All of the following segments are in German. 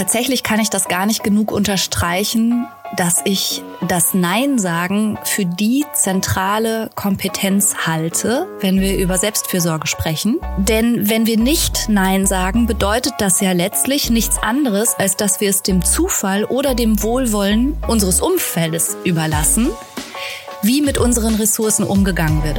tatsächlich kann ich das gar nicht genug unterstreichen, dass ich das Nein sagen für die zentrale Kompetenz halte, wenn wir über Selbstfürsorge sprechen. Denn wenn wir nicht Nein sagen, bedeutet das ja letztlich nichts anderes, als dass wir es dem Zufall oder dem Wohlwollen unseres Umfeldes überlassen, wie mit unseren Ressourcen umgegangen wird.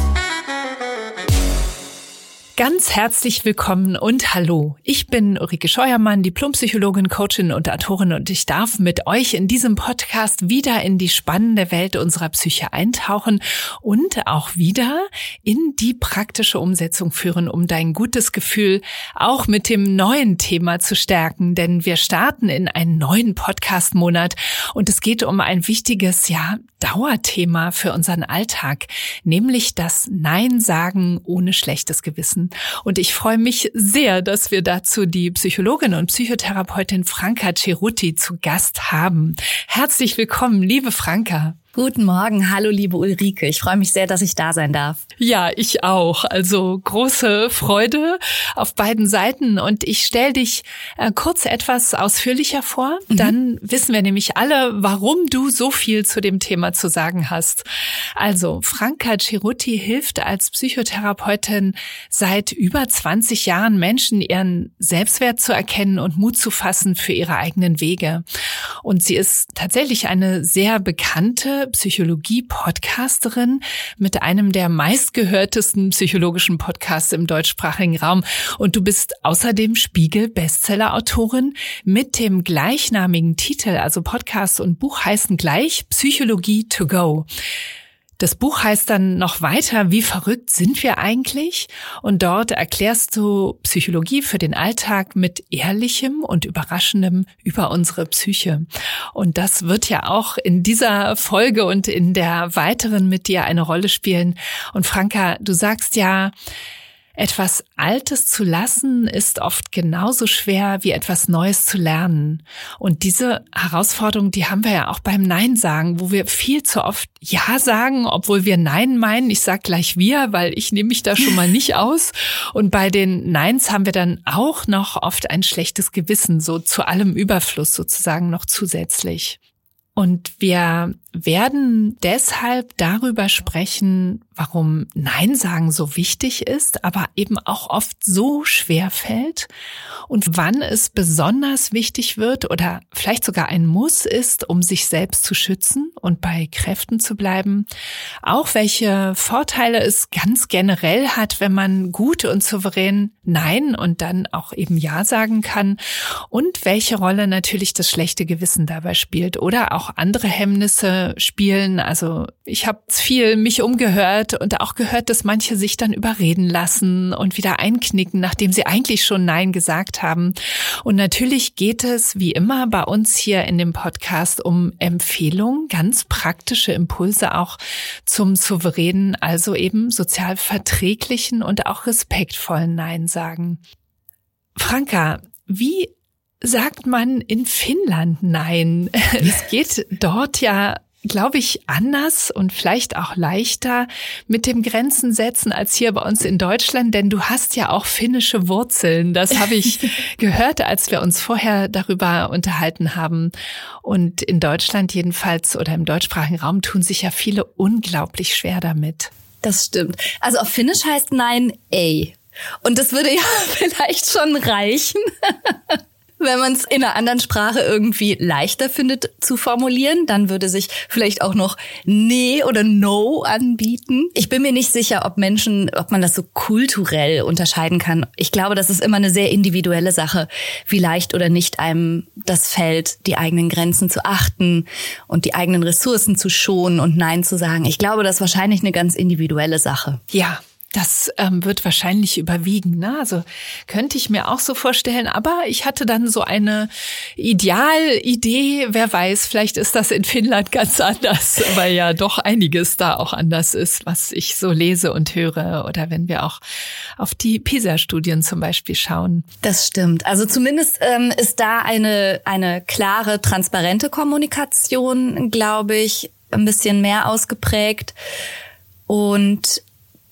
Ganz herzlich willkommen und hallo. Ich bin Ulrike Scheuermann, Diplompsychologin, Coachin und Autorin und ich darf mit euch in diesem Podcast wieder in die spannende Welt unserer Psyche eintauchen und auch wieder in die praktische Umsetzung führen, um dein gutes Gefühl auch mit dem neuen Thema zu stärken. Denn wir starten in einen neuen Podcast-Monat und es geht um ein wichtiges, ja, Dauerthema für unseren Alltag, nämlich das Nein sagen ohne schlechtes Gewissen. Und ich freue mich sehr, dass wir dazu die Psychologin und Psychotherapeutin Franka Ceruti zu Gast haben. Herzlich willkommen, liebe Franka. Guten Morgen, hallo liebe Ulrike. Ich freue mich sehr, dass ich da sein darf. Ja, ich auch. Also große Freude auf beiden Seiten. Und ich stelle dich äh, kurz etwas ausführlicher vor. Mhm. Dann wissen wir nämlich alle, warum du so viel zu dem Thema zu sagen hast. Also Franka Ceruti hilft als Psychotherapeutin seit über 20 Jahren Menschen ihren Selbstwert zu erkennen und Mut zu fassen für ihre eigenen Wege. Und sie ist tatsächlich eine sehr bekannte Psychologie-Podcasterin mit einem der meistgehörtesten psychologischen Podcasts im deutschsprachigen Raum. Und du bist außerdem Spiegel-Bestseller-Autorin mit dem gleichnamigen Titel, also Podcast und Buch heißen gleich Psychologie to go. Das Buch heißt dann noch weiter, wie verrückt sind wir eigentlich? Und dort erklärst du Psychologie für den Alltag mit ehrlichem und überraschendem über unsere Psyche. Und das wird ja auch in dieser Folge und in der weiteren mit dir eine Rolle spielen. Und Franka, du sagst ja, etwas Altes zu lassen ist oft genauso schwer wie etwas Neues zu lernen. Und diese Herausforderung, die haben wir ja auch beim Nein sagen, wo wir viel zu oft Ja sagen, obwohl wir Nein meinen. Ich sag gleich wir, weil ich nehme mich da schon mal nicht aus. Und bei den Neins haben wir dann auch noch oft ein schlechtes Gewissen, so zu allem Überfluss sozusagen noch zusätzlich. Und wir werden deshalb darüber sprechen, warum Nein sagen so wichtig ist, aber eben auch oft so schwer fällt und wann es besonders wichtig wird oder vielleicht sogar ein Muss ist, um sich selbst zu schützen und bei Kräften zu bleiben. Auch welche Vorteile es ganz generell hat, wenn man gut und souverän Nein und dann auch eben Ja sagen kann und welche Rolle natürlich das schlechte Gewissen dabei spielt oder auch andere Hemmnisse spielen. Also ich habe viel mich umgehört und auch gehört, dass manche sich dann überreden lassen und wieder einknicken, nachdem sie eigentlich schon Nein gesagt haben. Und natürlich geht es wie immer bei uns hier in dem Podcast um Empfehlungen, ganz praktische Impulse auch zum souveränen, also eben sozial verträglichen und auch respektvollen Nein sagen. Franka, wie sagt man in Finnland Nein? Es geht dort ja glaube ich, anders und vielleicht auch leichter mit dem Grenzen setzen als hier bei uns in Deutschland, denn du hast ja auch finnische Wurzeln. Das habe ich gehört, als wir uns vorher darüber unterhalten haben. Und in Deutschland jedenfalls oder im deutschsprachigen Raum tun sich ja viele unglaublich schwer damit. Das stimmt. Also auf Finnisch heißt Nein ey. Und das würde ja vielleicht schon reichen. Wenn man es in einer anderen Sprache irgendwie leichter findet zu formulieren, dann würde sich vielleicht auch noch Nee oder No anbieten. Ich bin mir nicht sicher, ob Menschen, ob man das so kulturell unterscheiden kann. Ich glaube, das ist immer eine sehr individuelle Sache, wie leicht oder nicht einem das fällt, die eigenen Grenzen zu achten und die eigenen Ressourcen zu schonen und Nein zu sagen. Ich glaube, das ist wahrscheinlich eine ganz individuelle Sache. Ja, das ähm, wird wahrscheinlich überwiegen. Ne? Also könnte ich mir auch so vorstellen. Aber ich hatte dann so eine Idealidee. Wer weiß, vielleicht ist das in Finnland ganz anders, weil ja doch einiges da auch anders ist, was ich so lese und höre. Oder wenn wir auch auf die PISA-Studien zum Beispiel schauen. Das stimmt. Also zumindest ähm, ist da eine, eine klare, transparente Kommunikation, glaube ich, ein bisschen mehr ausgeprägt. Und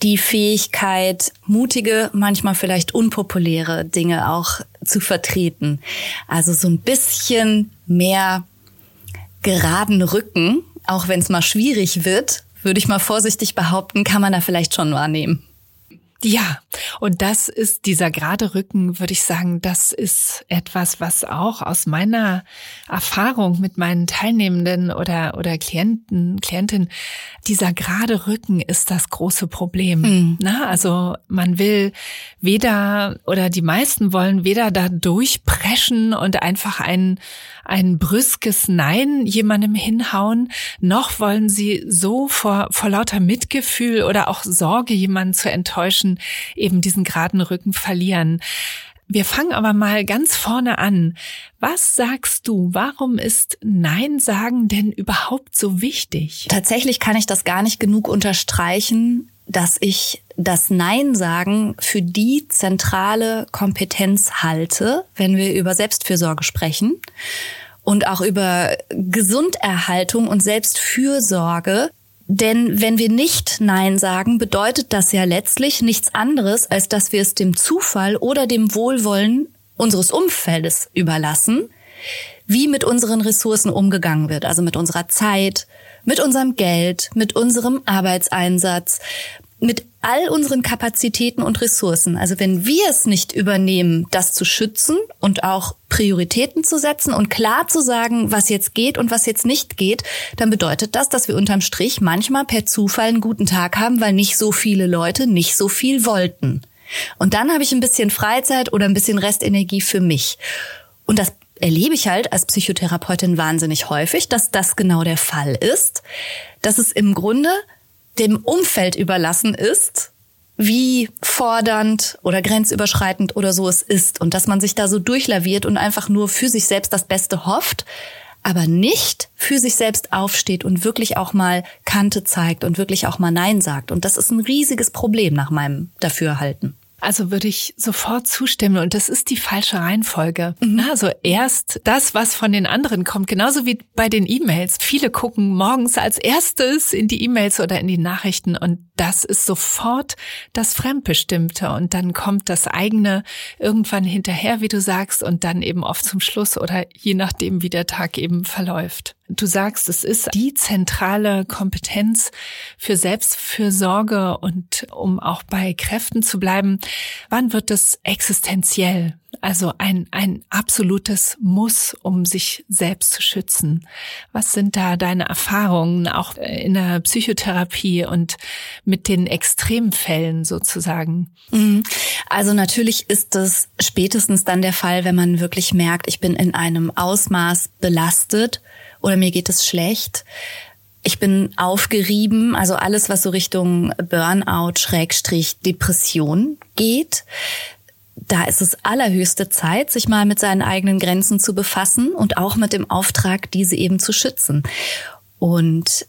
die Fähigkeit, mutige, manchmal vielleicht unpopuläre Dinge auch zu vertreten. Also so ein bisschen mehr geraden Rücken, auch wenn es mal schwierig wird, würde ich mal vorsichtig behaupten, kann man da vielleicht schon wahrnehmen. Ja, und das ist dieser gerade Rücken, würde ich sagen, das ist etwas, was auch aus meiner Erfahrung mit meinen Teilnehmenden oder, oder Klienten, Klientinnen, dieser gerade Rücken ist das große Problem. Mhm. Na, also man will weder oder die meisten wollen weder da durchpreschen und einfach ein, ein brüskes Nein jemandem hinhauen, noch wollen sie so vor, vor lauter Mitgefühl oder auch Sorge, jemanden zu enttäuschen, Menschen eben diesen geraden Rücken verlieren. Wir fangen aber mal ganz vorne an. Was sagst du? Warum ist Nein sagen denn überhaupt so wichtig? Tatsächlich kann ich das gar nicht genug unterstreichen, dass ich das Nein sagen für die zentrale Kompetenz halte, wenn wir über Selbstfürsorge sprechen und auch über Gesunderhaltung und Selbstfürsorge denn wenn wir nicht Nein sagen, bedeutet das ja letztlich nichts anderes, als dass wir es dem Zufall oder dem Wohlwollen unseres Umfeldes überlassen, wie mit unseren Ressourcen umgegangen wird, also mit unserer Zeit, mit unserem Geld, mit unserem Arbeitseinsatz, mit all unseren Kapazitäten und Ressourcen. Also wenn wir es nicht übernehmen, das zu schützen und auch Prioritäten zu setzen und klar zu sagen, was jetzt geht und was jetzt nicht geht, dann bedeutet das, dass wir unterm Strich manchmal per Zufall einen guten Tag haben, weil nicht so viele Leute nicht so viel wollten. Und dann habe ich ein bisschen Freizeit oder ein bisschen Restenergie für mich. Und das erlebe ich halt als Psychotherapeutin wahnsinnig häufig, dass das genau der Fall ist, dass es im Grunde dem Umfeld überlassen ist, wie fordernd oder grenzüberschreitend oder so es ist und dass man sich da so durchlaviert und einfach nur für sich selbst das Beste hofft, aber nicht für sich selbst aufsteht und wirklich auch mal Kante zeigt und wirklich auch mal Nein sagt. Und das ist ein riesiges Problem nach meinem Dafürhalten. Also würde ich sofort zustimmen. Und das ist die falsche Reihenfolge. Mhm. Also erst das, was von den anderen kommt, genauso wie bei den E-Mails. Viele gucken morgens als erstes in die E-Mails oder in die Nachrichten und das ist sofort das Fremdbestimmte. Und dann kommt das eigene irgendwann hinterher, wie du sagst, und dann eben oft zum Schluss oder je nachdem, wie der Tag eben verläuft. Du sagst, es ist die zentrale Kompetenz für Selbstfürsorge und um auch bei Kräften zu bleiben. Wann wird es existenziell? Also ein, ein absolutes Muss, um sich selbst zu schützen. Was sind da deine Erfahrungen auch in der Psychotherapie und mit den Extremfällen sozusagen? Mhm. Also natürlich ist es spätestens dann der Fall, wenn man wirklich merkt, ich bin in einem Ausmaß belastet oder mir geht es schlecht. Ich bin aufgerieben, also alles, was so Richtung Burnout, Schrägstrich, Depression geht. Da ist es allerhöchste Zeit, sich mal mit seinen eigenen Grenzen zu befassen und auch mit dem Auftrag, diese eben zu schützen. Und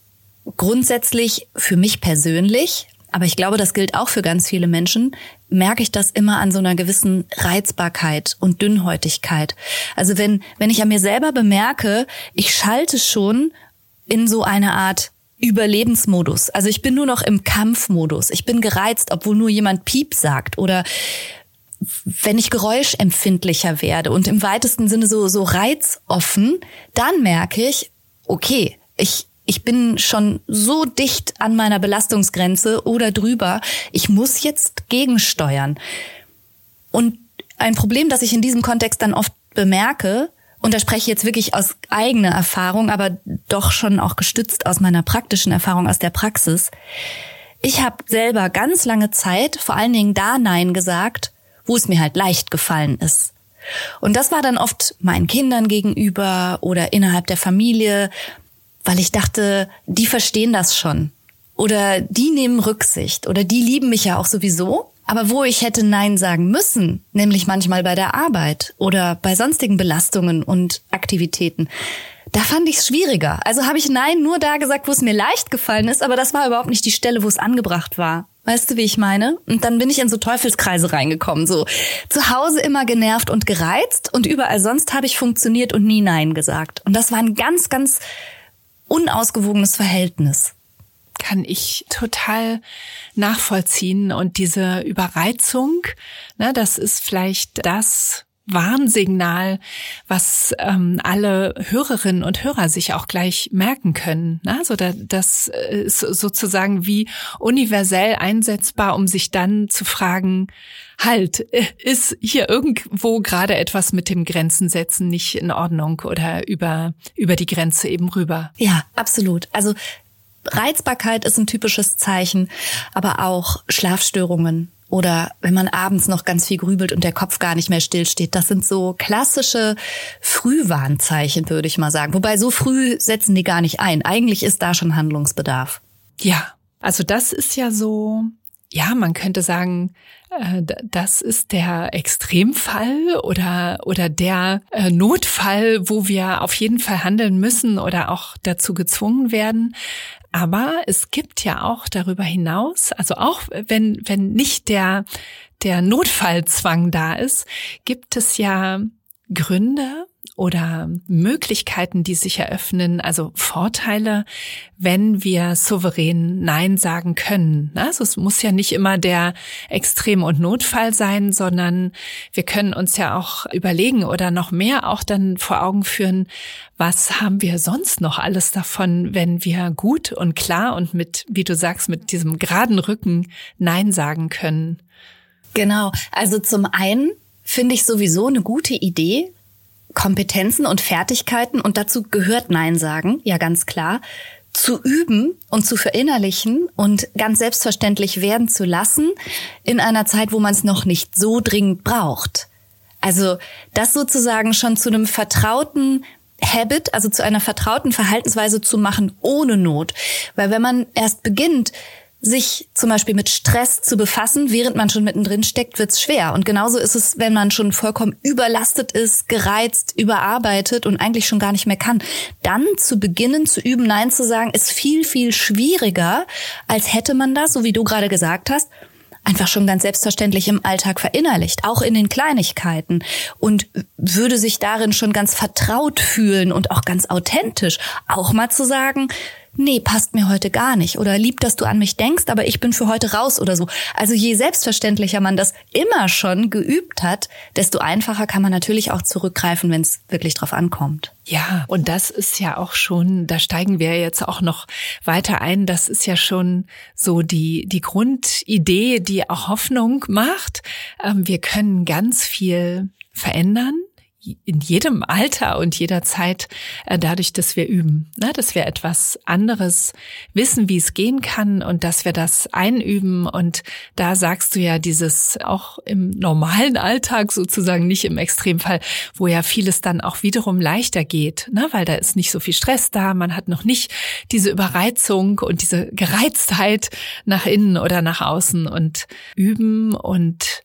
grundsätzlich für mich persönlich, aber ich glaube, das gilt auch für ganz viele Menschen, merke ich das immer an so einer gewissen Reizbarkeit und Dünnhäutigkeit. Also wenn, wenn ich an mir selber bemerke, ich schalte schon in so eine Art Überlebensmodus. Also ich bin nur noch im Kampfmodus. Ich bin gereizt, obwohl nur jemand Piep sagt oder wenn ich geräuschempfindlicher werde und im weitesten Sinne so, so reizoffen, dann merke ich, okay, ich, ich bin schon so dicht an meiner Belastungsgrenze oder drüber, ich muss jetzt gegensteuern. Und ein Problem, das ich in diesem Kontext dann oft bemerke, und da spreche ich jetzt wirklich aus eigener Erfahrung, aber doch schon auch gestützt aus meiner praktischen Erfahrung aus der Praxis. Ich habe selber ganz lange Zeit vor allen Dingen da Nein gesagt, wo es mir halt leicht gefallen ist. Und das war dann oft meinen Kindern gegenüber oder innerhalb der Familie, weil ich dachte, die verstehen das schon. oder die nehmen Rücksicht oder die lieben mich ja auch sowieso. Aber wo ich hätte Nein sagen müssen, nämlich manchmal bei der Arbeit oder bei sonstigen Belastungen und Aktivitäten, da fand ich es schwieriger. Also habe ich Nein nur da gesagt, wo es mir leicht gefallen ist, aber das war überhaupt nicht die Stelle, wo es angebracht war. Weißt du, wie ich meine? Und dann bin ich in so Teufelskreise reingekommen. So zu Hause immer genervt und gereizt und überall sonst habe ich funktioniert und nie Nein gesagt. Und das war ein ganz, ganz unausgewogenes Verhältnis kann ich total nachvollziehen. Und diese Überreizung, ne, das ist vielleicht das Warnsignal, was ähm, alle Hörerinnen und Hörer sich auch gleich merken können. Ne? Also da, das ist sozusagen wie universell einsetzbar, um sich dann zu fragen, halt, ist hier irgendwo gerade etwas mit dem Grenzen setzen nicht in Ordnung oder über, über die Grenze eben rüber? Ja, absolut. Also Reizbarkeit ist ein typisches Zeichen, aber auch Schlafstörungen oder wenn man abends noch ganz viel grübelt und der Kopf gar nicht mehr stillsteht. Das sind so klassische Frühwarnzeichen, würde ich mal sagen. Wobei so früh setzen die gar nicht ein. Eigentlich ist da schon Handlungsbedarf. Ja, also das ist ja so, ja, man könnte sagen, das ist der Extremfall oder, oder der äh, Notfall, wo wir auf jeden Fall handeln müssen oder auch dazu gezwungen werden. Aber es gibt ja auch darüber hinaus, also auch wenn, wenn nicht der, der Notfallzwang da ist, gibt es ja Gründe, oder Möglichkeiten, die sich eröffnen, also Vorteile, wenn wir souverän Nein sagen können. Also es muss ja nicht immer der Extrem- und Notfall sein, sondern wir können uns ja auch überlegen oder noch mehr auch dann vor Augen führen, was haben wir sonst noch alles davon, wenn wir gut und klar und mit, wie du sagst, mit diesem geraden Rücken Nein sagen können. Genau. Also zum einen finde ich sowieso eine gute Idee, Kompetenzen und Fertigkeiten, und dazu gehört Nein sagen, ja ganz klar, zu üben und zu verinnerlichen und ganz selbstverständlich werden zu lassen in einer Zeit, wo man es noch nicht so dringend braucht. Also das sozusagen schon zu einem vertrauten Habit, also zu einer vertrauten Verhaltensweise zu machen ohne Not. Weil wenn man erst beginnt, sich zum Beispiel mit Stress zu befassen, während man schon mittendrin steckt, wird's schwer. Und genauso ist es, wenn man schon vollkommen überlastet ist, gereizt, überarbeitet und eigentlich schon gar nicht mehr kann. Dann zu beginnen zu üben, Nein zu sagen, ist viel, viel schwieriger, als hätte man das, so wie du gerade gesagt hast, einfach schon ganz selbstverständlich im Alltag verinnerlicht, auch in den Kleinigkeiten und würde sich darin schon ganz vertraut fühlen und auch ganz authentisch, auch mal zu sagen, nee, passt mir heute gar nicht oder lieb, dass du an mich denkst, aber ich bin für heute raus oder so. Also je selbstverständlicher man das immer schon geübt hat, desto einfacher kann man natürlich auch zurückgreifen, wenn es wirklich drauf ankommt. Ja, und das ist ja auch schon, da steigen wir jetzt auch noch weiter ein, das ist ja schon so die, die Grundidee, die auch Hoffnung macht. Ähm, wir können ganz viel verändern in jedem Alter und jeder Zeit äh, dadurch, dass wir üben, ne? dass wir etwas anderes wissen, wie es gehen kann und dass wir das einüben. Und da sagst du ja dieses auch im normalen Alltag sozusagen, nicht im Extremfall, wo ja vieles dann auch wiederum leichter geht, ne? weil da ist nicht so viel Stress da, man hat noch nicht diese Überreizung und diese Gereiztheit nach innen oder nach außen und üben und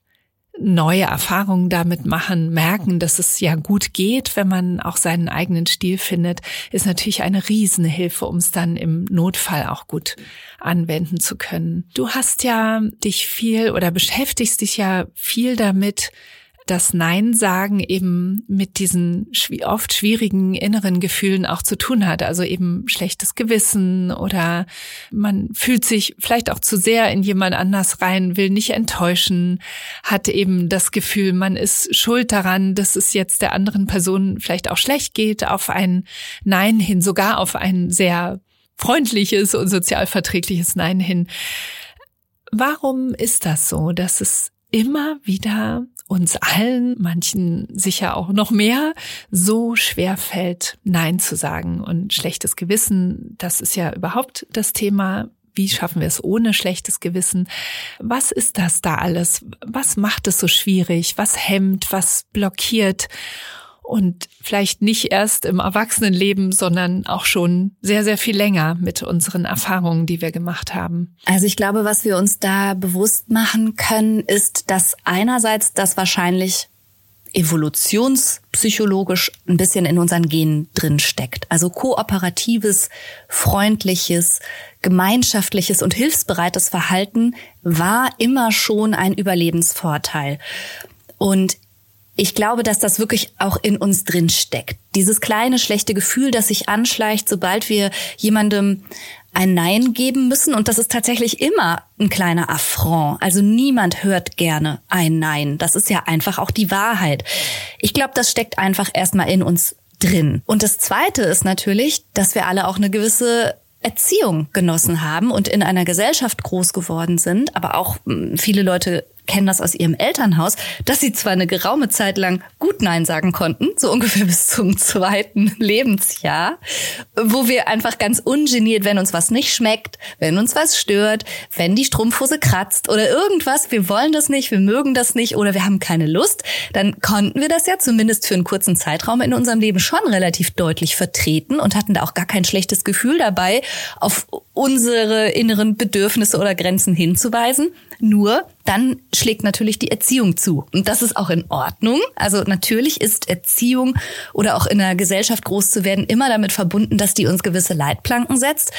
neue Erfahrungen damit machen, merken, dass es ja gut geht, wenn man auch seinen eigenen Stil findet, ist natürlich eine Riesenhilfe, um es dann im Notfall auch gut anwenden zu können. Du hast ja dich viel oder beschäftigst dich ja viel damit, das Nein sagen eben mit diesen oft schwierigen inneren Gefühlen auch zu tun hat. Also eben schlechtes Gewissen oder man fühlt sich vielleicht auch zu sehr in jemand anders rein, will nicht enttäuschen, hat eben das Gefühl, man ist schuld daran, dass es jetzt der anderen Person vielleicht auch schlecht geht, auf ein Nein hin, sogar auf ein sehr freundliches und sozialverträgliches Nein hin. Warum ist das so, dass es immer wieder uns allen, manchen sicher auch noch mehr, so schwer fällt, Nein zu sagen. Und schlechtes Gewissen, das ist ja überhaupt das Thema. Wie schaffen wir es ohne schlechtes Gewissen? Was ist das da alles? Was macht es so schwierig? Was hemmt? Was blockiert? Und vielleicht nicht erst im Erwachsenenleben, sondern auch schon sehr, sehr viel länger mit unseren Erfahrungen, die wir gemacht haben. Also ich glaube, was wir uns da bewusst machen können, ist, dass einerseits das wahrscheinlich evolutionspsychologisch ein bisschen in unseren Genen drin steckt. Also kooperatives, freundliches, gemeinschaftliches und hilfsbereites Verhalten war immer schon ein Überlebensvorteil. Und ich glaube, dass das wirklich auch in uns drin steckt. Dieses kleine schlechte Gefühl, das sich anschleicht, sobald wir jemandem ein Nein geben müssen. Und das ist tatsächlich immer ein kleiner Affront. Also niemand hört gerne ein Nein. Das ist ja einfach auch die Wahrheit. Ich glaube, das steckt einfach erstmal in uns drin. Und das Zweite ist natürlich, dass wir alle auch eine gewisse Erziehung genossen haben und in einer Gesellschaft groß geworden sind, aber auch hm, viele Leute kennen das aus ihrem Elternhaus, dass sie zwar eine geraume Zeit lang gut Nein sagen konnten, so ungefähr bis zum zweiten Lebensjahr, wo wir einfach ganz ungeniert, wenn uns was nicht schmeckt, wenn uns was stört, wenn die Strumpfhose kratzt oder irgendwas, wir wollen das nicht, wir mögen das nicht oder wir haben keine Lust, dann konnten wir das ja zumindest für einen kurzen Zeitraum in unserem Leben schon relativ deutlich vertreten und hatten da auch gar kein schlechtes Gefühl dabei, auf unsere inneren Bedürfnisse oder Grenzen hinzuweisen. Nur dann schlägt natürlich die Erziehung zu. Und das ist auch in Ordnung. Also natürlich ist Erziehung oder auch in einer Gesellschaft groß zu werden immer damit verbunden, dass die uns gewisse Leitplanken setzt.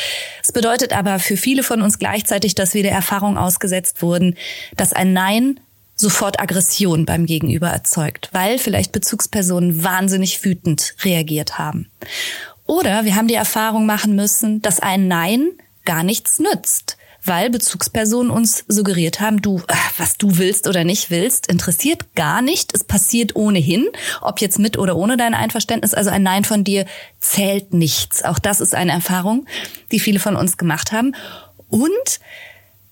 Es bedeutet aber für viele von uns gleichzeitig, dass wir der Erfahrung ausgesetzt wurden, dass ein Nein sofort Aggression beim Gegenüber erzeugt, weil vielleicht Bezugspersonen wahnsinnig wütend reagiert haben. Oder wir haben die Erfahrung machen müssen, dass ein Nein gar nichts nützt weil Bezugspersonen uns suggeriert haben, du, äh, was du willst oder nicht willst, interessiert gar nicht. Es passiert ohnehin, ob jetzt mit oder ohne dein Einverständnis. Also ein Nein von dir zählt nichts. Auch das ist eine Erfahrung, die viele von uns gemacht haben. Und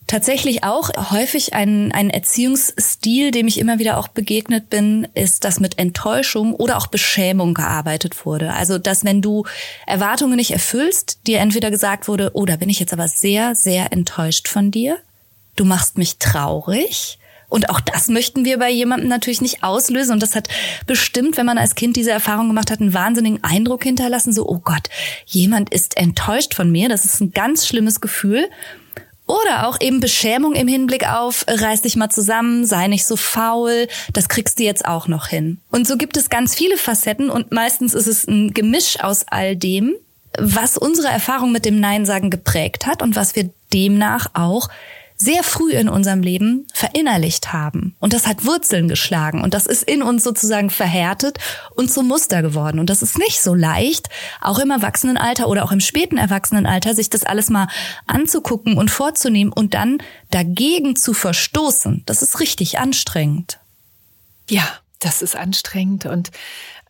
Tatsächlich auch häufig ein, ein Erziehungsstil, dem ich immer wieder auch begegnet bin, ist, dass mit Enttäuschung oder auch Beschämung gearbeitet wurde. Also, dass wenn du Erwartungen nicht erfüllst, dir entweder gesagt wurde, oh, da bin ich jetzt aber sehr, sehr enttäuscht von dir. Du machst mich traurig. Und auch das möchten wir bei jemandem natürlich nicht auslösen. Und das hat bestimmt, wenn man als Kind diese Erfahrung gemacht hat, einen wahnsinnigen Eindruck hinterlassen. So, oh Gott, jemand ist enttäuscht von mir. Das ist ein ganz schlimmes Gefühl. Oder auch eben Beschämung im Hinblick auf, reiß dich mal zusammen, sei nicht so faul, das kriegst du jetzt auch noch hin. Und so gibt es ganz viele Facetten und meistens ist es ein Gemisch aus all dem, was unsere Erfahrung mit dem Nein sagen geprägt hat und was wir demnach auch sehr früh in unserem Leben verinnerlicht haben. Und das hat Wurzeln geschlagen und das ist in uns sozusagen verhärtet und zum Muster geworden. Und das ist nicht so leicht, auch im Erwachsenenalter oder auch im späten Erwachsenenalter, sich das alles mal anzugucken und vorzunehmen und dann dagegen zu verstoßen. Das ist richtig anstrengend. Ja, das ist anstrengend und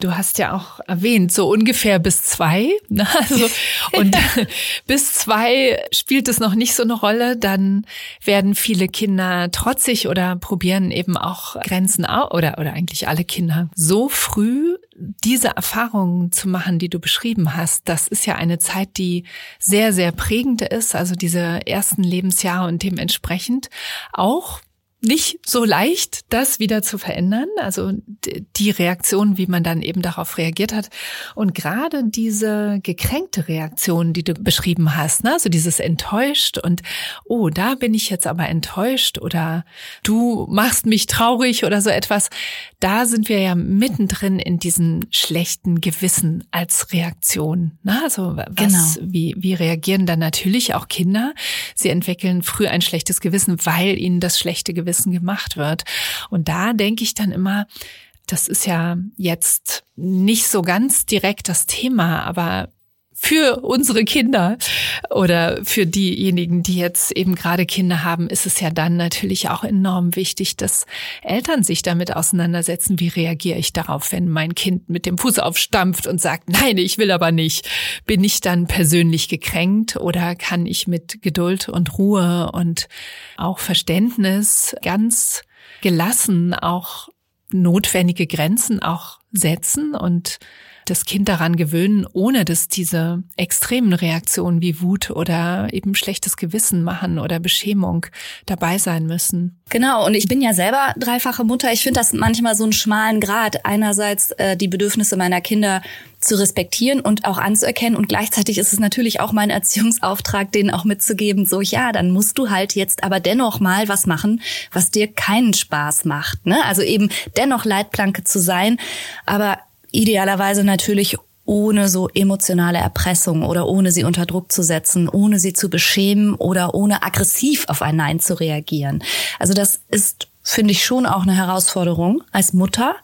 Du hast ja auch erwähnt, so ungefähr bis zwei. Ne? Also, und bis zwei spielt es noch nicht so eine Rolle. Dann werden viele Kinder trotzig oder probieren eben auch Grenzen aus oder, oder eigentlich alle Kinder so früh diese Erfahrungen zu machen, die du beschrieben hast, das ist ja eine Zeit, die sehr, sehr prägend ist, also diese ersten Lebensjahre und dementsprechend auch nicht so leicht, das wieder zu verändern. Also die Reaktion, wie man dann eben darauf reagiert hat. Und gerade diese gekränkte Reaktion, die du beschrieben hast, ne? also dieses enttäuscht und, oh, da bin ich jetzt aber enttäuscht oder du machst mich traurig oder so etwas. Da sind wir ja mittendrin in diesem schlechten Gewissen als Reaktion. Ne? Also was, genau. wie, wie reagieren dann natürlich auch Kinder? Sie entwickeln früh ein schlechtes Gewissen, weil ihnen das schlechte Gewissen Wissen gemacht wird. Und da denke ich dann immer, das ist ja jetzt nicht so ganz direkt das Thema, aber für unsere Kinder oder für diejenigen, die jetzt eben gerade Kinder haben, ist es ja dann natürlich auch enorm wichtig, dass Eltern sich damit auseinandersetzen, wie reagiere ich darauf, wenn mein Kind mit dem Fuß aufstampft und sagt, nein, ich will aber nicht. Bin ich dann persönlich gekränkt oder kann ich mit Geduld und Ruhe und auch Verständnis ganz gelassen auch notwendige Grenzen auch setzen und das Kind daran gewöhnen, ohne dass diese extremen Reaktionen wie Wut oder eben schlechtes Gewissen machen oder Beschämung dabei sein müssen. Genau, und ich bin ja selber dreifache Mutter. Ich finde das manchmal so einen schmalen Grad. Einerseits äh, die Bedürfnisse meiner Kinder zu respektieren und auch anzuerkennen. Und gleichzeitig ist es natürlich auch mein Erziehungsauftrag, denen auch mitzugeben, so ja, dann musst du halt jetzt aber dennoch mal was machen, was dir keinen Spaß macht. Ne? Also eben dennoch Leitplanke zu sein, aber idealerweise natürlich ohne so emotionale Erpressung oder ohne sie unter Druck zu setzen, ohne sie zu beschämen oder ohne aggressiv auf ein Nein zu reagieren. Also das ist, finde ich, schon auch eine Herausforderung als Mutter.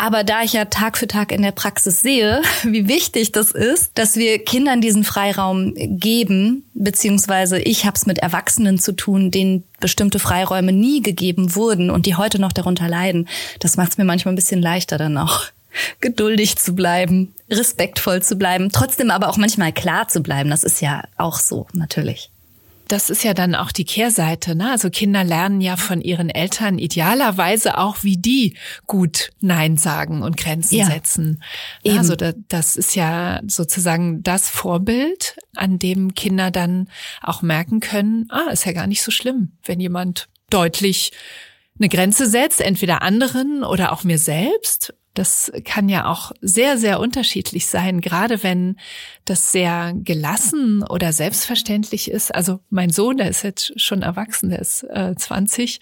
Aber da ich ja Tag für Tag in der Praxis sehe, wie wichtig das ist, dass wir Kindern diesen Freiraum geben, beziehungsweise ich habe es mit Erwachsenen zu tun, denen bestimmte Freiräume nie gegeben wurden und die heute noch darunter leiden, das macht es mir manchmal ein bisschen leichter dann auch geduldig zu bleiben, respektvoll zu bleiben, trotzdem aber auch manchmal klar zu bleiben. Das ist ja auch so, natürlich das ist ja dann auch die Kehrseite. Ne? Also Kinder lernen ja von ihren Eltern idealerweise auch, wie die gut Nein sagen und Grenzen ja. setzen. Eben. Also das ist ja sozusagen das Vorbild, an dem Kinder dann auch merken können, ah, ist ja gar nicht so schlimm, wenn jemand deutlich eine Grenze setzt, entweder anderen oder auch mir selbst das kann ja auch sehr, sehr unterschiedlich sein, gerade wenn das sehr gelassen oder selbstverständlich ist. Also mein Sohn, der ist jetzt schon erwachsen, der ist äh, 20,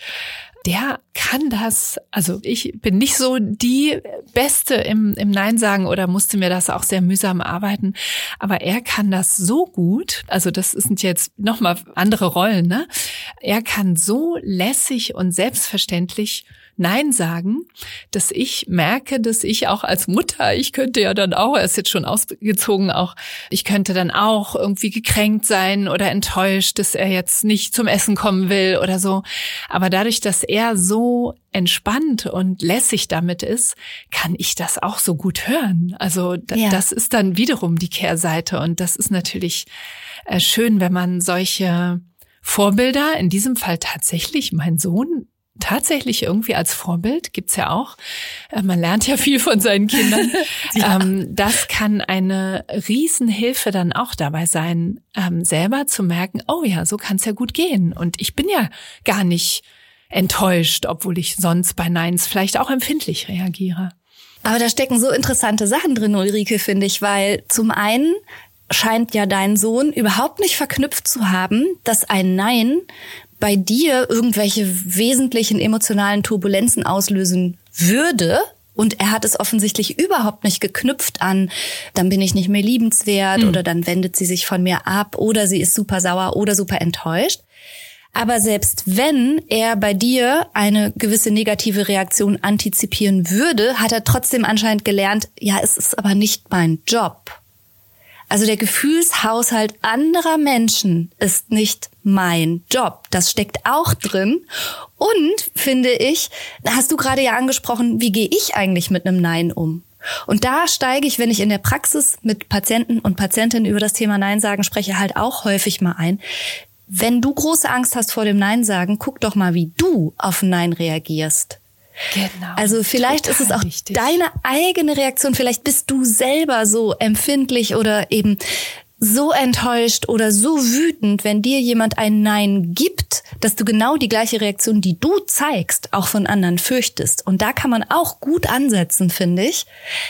der kann das, also ich bin nicht so die Beste im, im Nein sagen oder musste mir das auch sehr mühsam arbeiten, aber er kann das so gut, also das sind jetzt nochmal andere Rollen, ne? Er kann so lässig und selbstverständlich Nein sagen, dass ich merke, dass ich auch als Mutter, ich könnte ja dann auch, er ist jetzt schon ausgezogen, auch, ich könnte dann auch irgendwie gekränkt sein oder enttäuscht, dass er jetzt nicht zum Essen kommen will oder so. Aber dadurch, dass er so entspannt und lässig damit ist, kann ich das auch so gut hören. Also ja. das ist dann wiederum die Kehrseite und das ist natürlich äh, schön, wenn man solche Vorbilder, in diesem Fall tatsächlich mein Sohn, tatsächlich irgendwie als Vorbild, gibt's ja auch. Äh, man lernt ja viel von seinen Kindern. ja. Ähm, das kann eine Riesenhilfe dann auch dabei sein, ähm, selber zu merken, oh ja, so kann's ja gut gehen. Und ich bin ja gar nicht enttäuscht, obwohl ich sonst bei Neins vielleicht auch empfindlich reagiere. Aber da stecken so interessante Sachen drin, Ulrike, finde ich, weil zum einen scheint ja dein Sohn überhaupt nicht verknüpft zu haben, dass ein Nein bei dir irgendwelche wesentlichen emotionalen Turbulenzen auslösen würde, und er hat es offensichtlich überhaupt nicht geknüpft an, dann bin ich nicht mehr liebenswert mhm. oder dann wendet sie sich von mir ab oder sie ist super sauer oder super enttäuscht. Aber selbst wenn er bei dir eine gewisse negative Reaktion antizipieren würde, hat er trotzdem anscheinend gelernt, ja, es ist aber nicht mein Job. Also der Gefühlshaushalt anderer Menschen ist nicht mein Job. Das steckt auch drin. Und finde ich, hast du gerade ja angesprochen, wie gehe ich eigentlich mit einem Nein um? Und da steige ich, wenn ich in der Praxis mit Patienten und Patientinnen über das Thema Nein sagen spreche, halt auch häufig mal ein. Wenn du große Angst hast vor dem Nein sagen, guck doch mal, wie du auf Nein reagierst. Genau. Also vielleicht ist es auch wichtig. deine eigene Reaktion. Vielleicht bist du selber so empfindlich oder eben so enttäuscht oder so wütend, wenn dir jemand ein Nein gibt, dass du genau die gleiche Reaktion, die du zeigst, auch von anderen fürchtest. Und da kann man auch gut ansetzen, finde ich.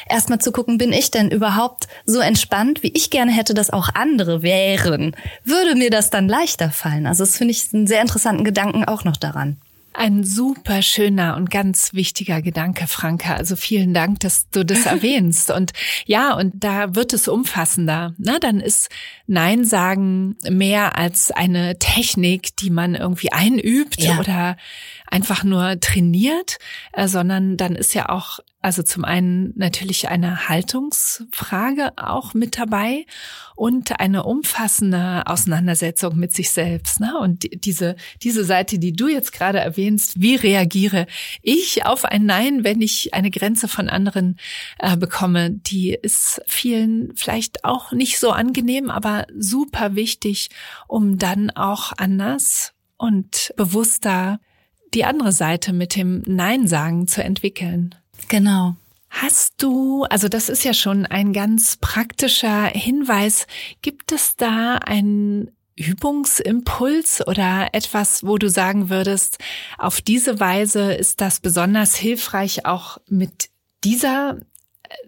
Erstmal zu gucken, bin ich denn überhaupt so entspannt, wie ich gerne hätte, dass auch andere wären? Würde mir das dann leichter fallen? Also das finde ich einen sehr interessanten Gedanken auch noch daran. Ein super schöner und ganz wichtiger Gedanke, Franka. Also vielen Dank, dass du das erwähnst. Und ja, und da wird es umfassender. Na, dann ist Nein sagen mehr als eine Technik, die man irgendwie einübt ja. oder einfach nur trainiert, äh, sondern dann ist ja auch, also zum einen natürlich eine Haltungsfrage auch mit dabei und eine umfassende Auseinandersetzung mit sich selbst. Ne? Und diese, diese Seite, die du jetzt gerade erwähnst, wie reagiere ich auf ein Nein, wenn ich eine Grenze von anderen äh, bekomme, die ist vielen vielleicht auch nicht so angenehm, aber super wichtig, um dann auch anders und bewusster die andere Seite mit dem Nein sagen zu entwickeln. Genau. Hast du, also das ist ja schon ein ganz praktischer Hinweis, gibt es da einen Übungsimpuls oder etwas, wo du sagen würdest, auf diese Weise ist das besonders hilfreich, auch mit dieser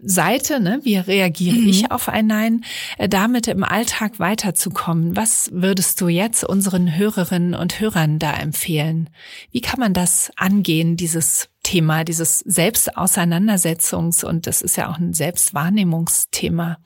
Seite, ne, wie reagiere mhm. ich auf ein Nein, äh, damit im Alltag weiterzukommen. Was würdest du jetzt unseren Hörerinnen und Hörern da empfehlen? Wie kann man das angehen, dieses Thema, dieses Selbstauseinandersetzungs- und das ist ja auch ein Selbstwahrnehmungsthema?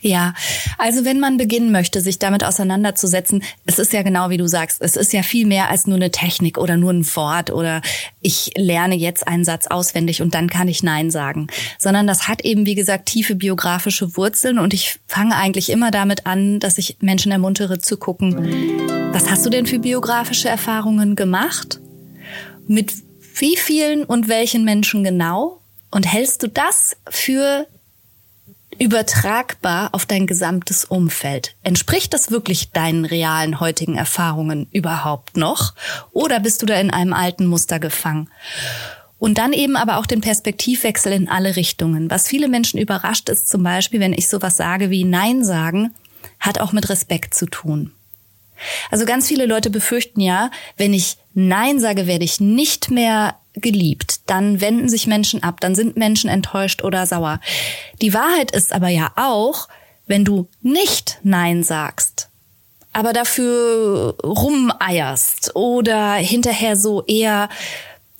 Ja, also wenn man beginnen möchte, sich damit auseinanderzusetzen, es ist ja genau wie du sagst, es ist ja viel mehr als nur eine Technik oder nur ein Wort oder ich lerne jetzt einen Satz auswendig und dann kann ich Nein sagen, sondern das hat eben, wie gesagt, tiefe biografische Wurzeln und ich fange eigentlich immer damit an, dass ich Menschen ermuntere zu gucken, was hast du denn für biografische Erfahrungen gemacht? Mit wie vielen und welchen Menschen genau? Und hältst du das für übertragbar auf dein gesamtes Umfeld? Entspricht das wirklich deinen realen heutigen Erfahrungen überhaupt noch? Oder bist du da in einem alten Muster gefangen? Und dann eben aber auch den Perspektivwechsel in alle Richtungen. Was viele Menschen überrascht ist zum Beispiel, wenn ich sowas sage wie Nein sagen, hat auch mit Respekt zu tun. Also ganz viele Leute befürchten ja, wenn ich Nein sage, werde ich nicht mehr geliebt. Dann wenden sich Menschen ab, dann sind Menschen enttäuscht oder sauer. Die Wahrheit ist aber ja auch, wenn du nicht Nein sagst, aber dafür rumeierst oder hinterher so eher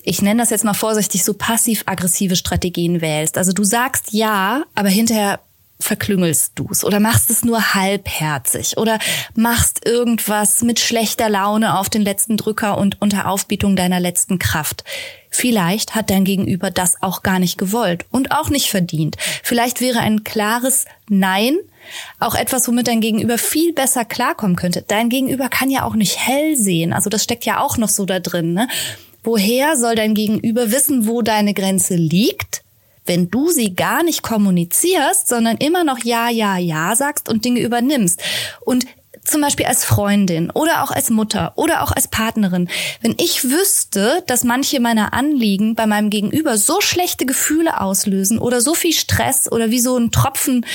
ich nenne das jetzt mal vorsichtig, so passiv-aggressive Strategien wählst. Also du sagst ja, aber hinterher verklüngelst du's oder machst es nur halbherzig oder machst irgendwas mit schlechter Laune auf den letzten Drücker und unter Aufbietung deiner letzten Kraft. Vielleicht hat dein Gegenüber das auch gar nicht gewollt und auch nicht verdient. Vielleicht wäre ein klares Nein auch etwas, womit dein Gegenüber viel besser klarkommen könnte. Dein Gegenüber kann ja auch nicht hell sehen. Also das steckt ja auch noch so da drin. Ne? Woher soll dein Gegenüber wissen, wo deine Grenze liegt? Wenn du sie gar nicht kommunizierst, sondern immer noch Ja, Ja, Ja sagst und Dinge übernimmst. Und zum Beispiel als Freundin oder auch als Mutter oder auch als Partnerin, wenn ich wüsste, dass manche meiner Anliegen bei meinem Gegenüber so schlechte Gefühle auslösen oder so viel Stress oder wie so ein Tropfen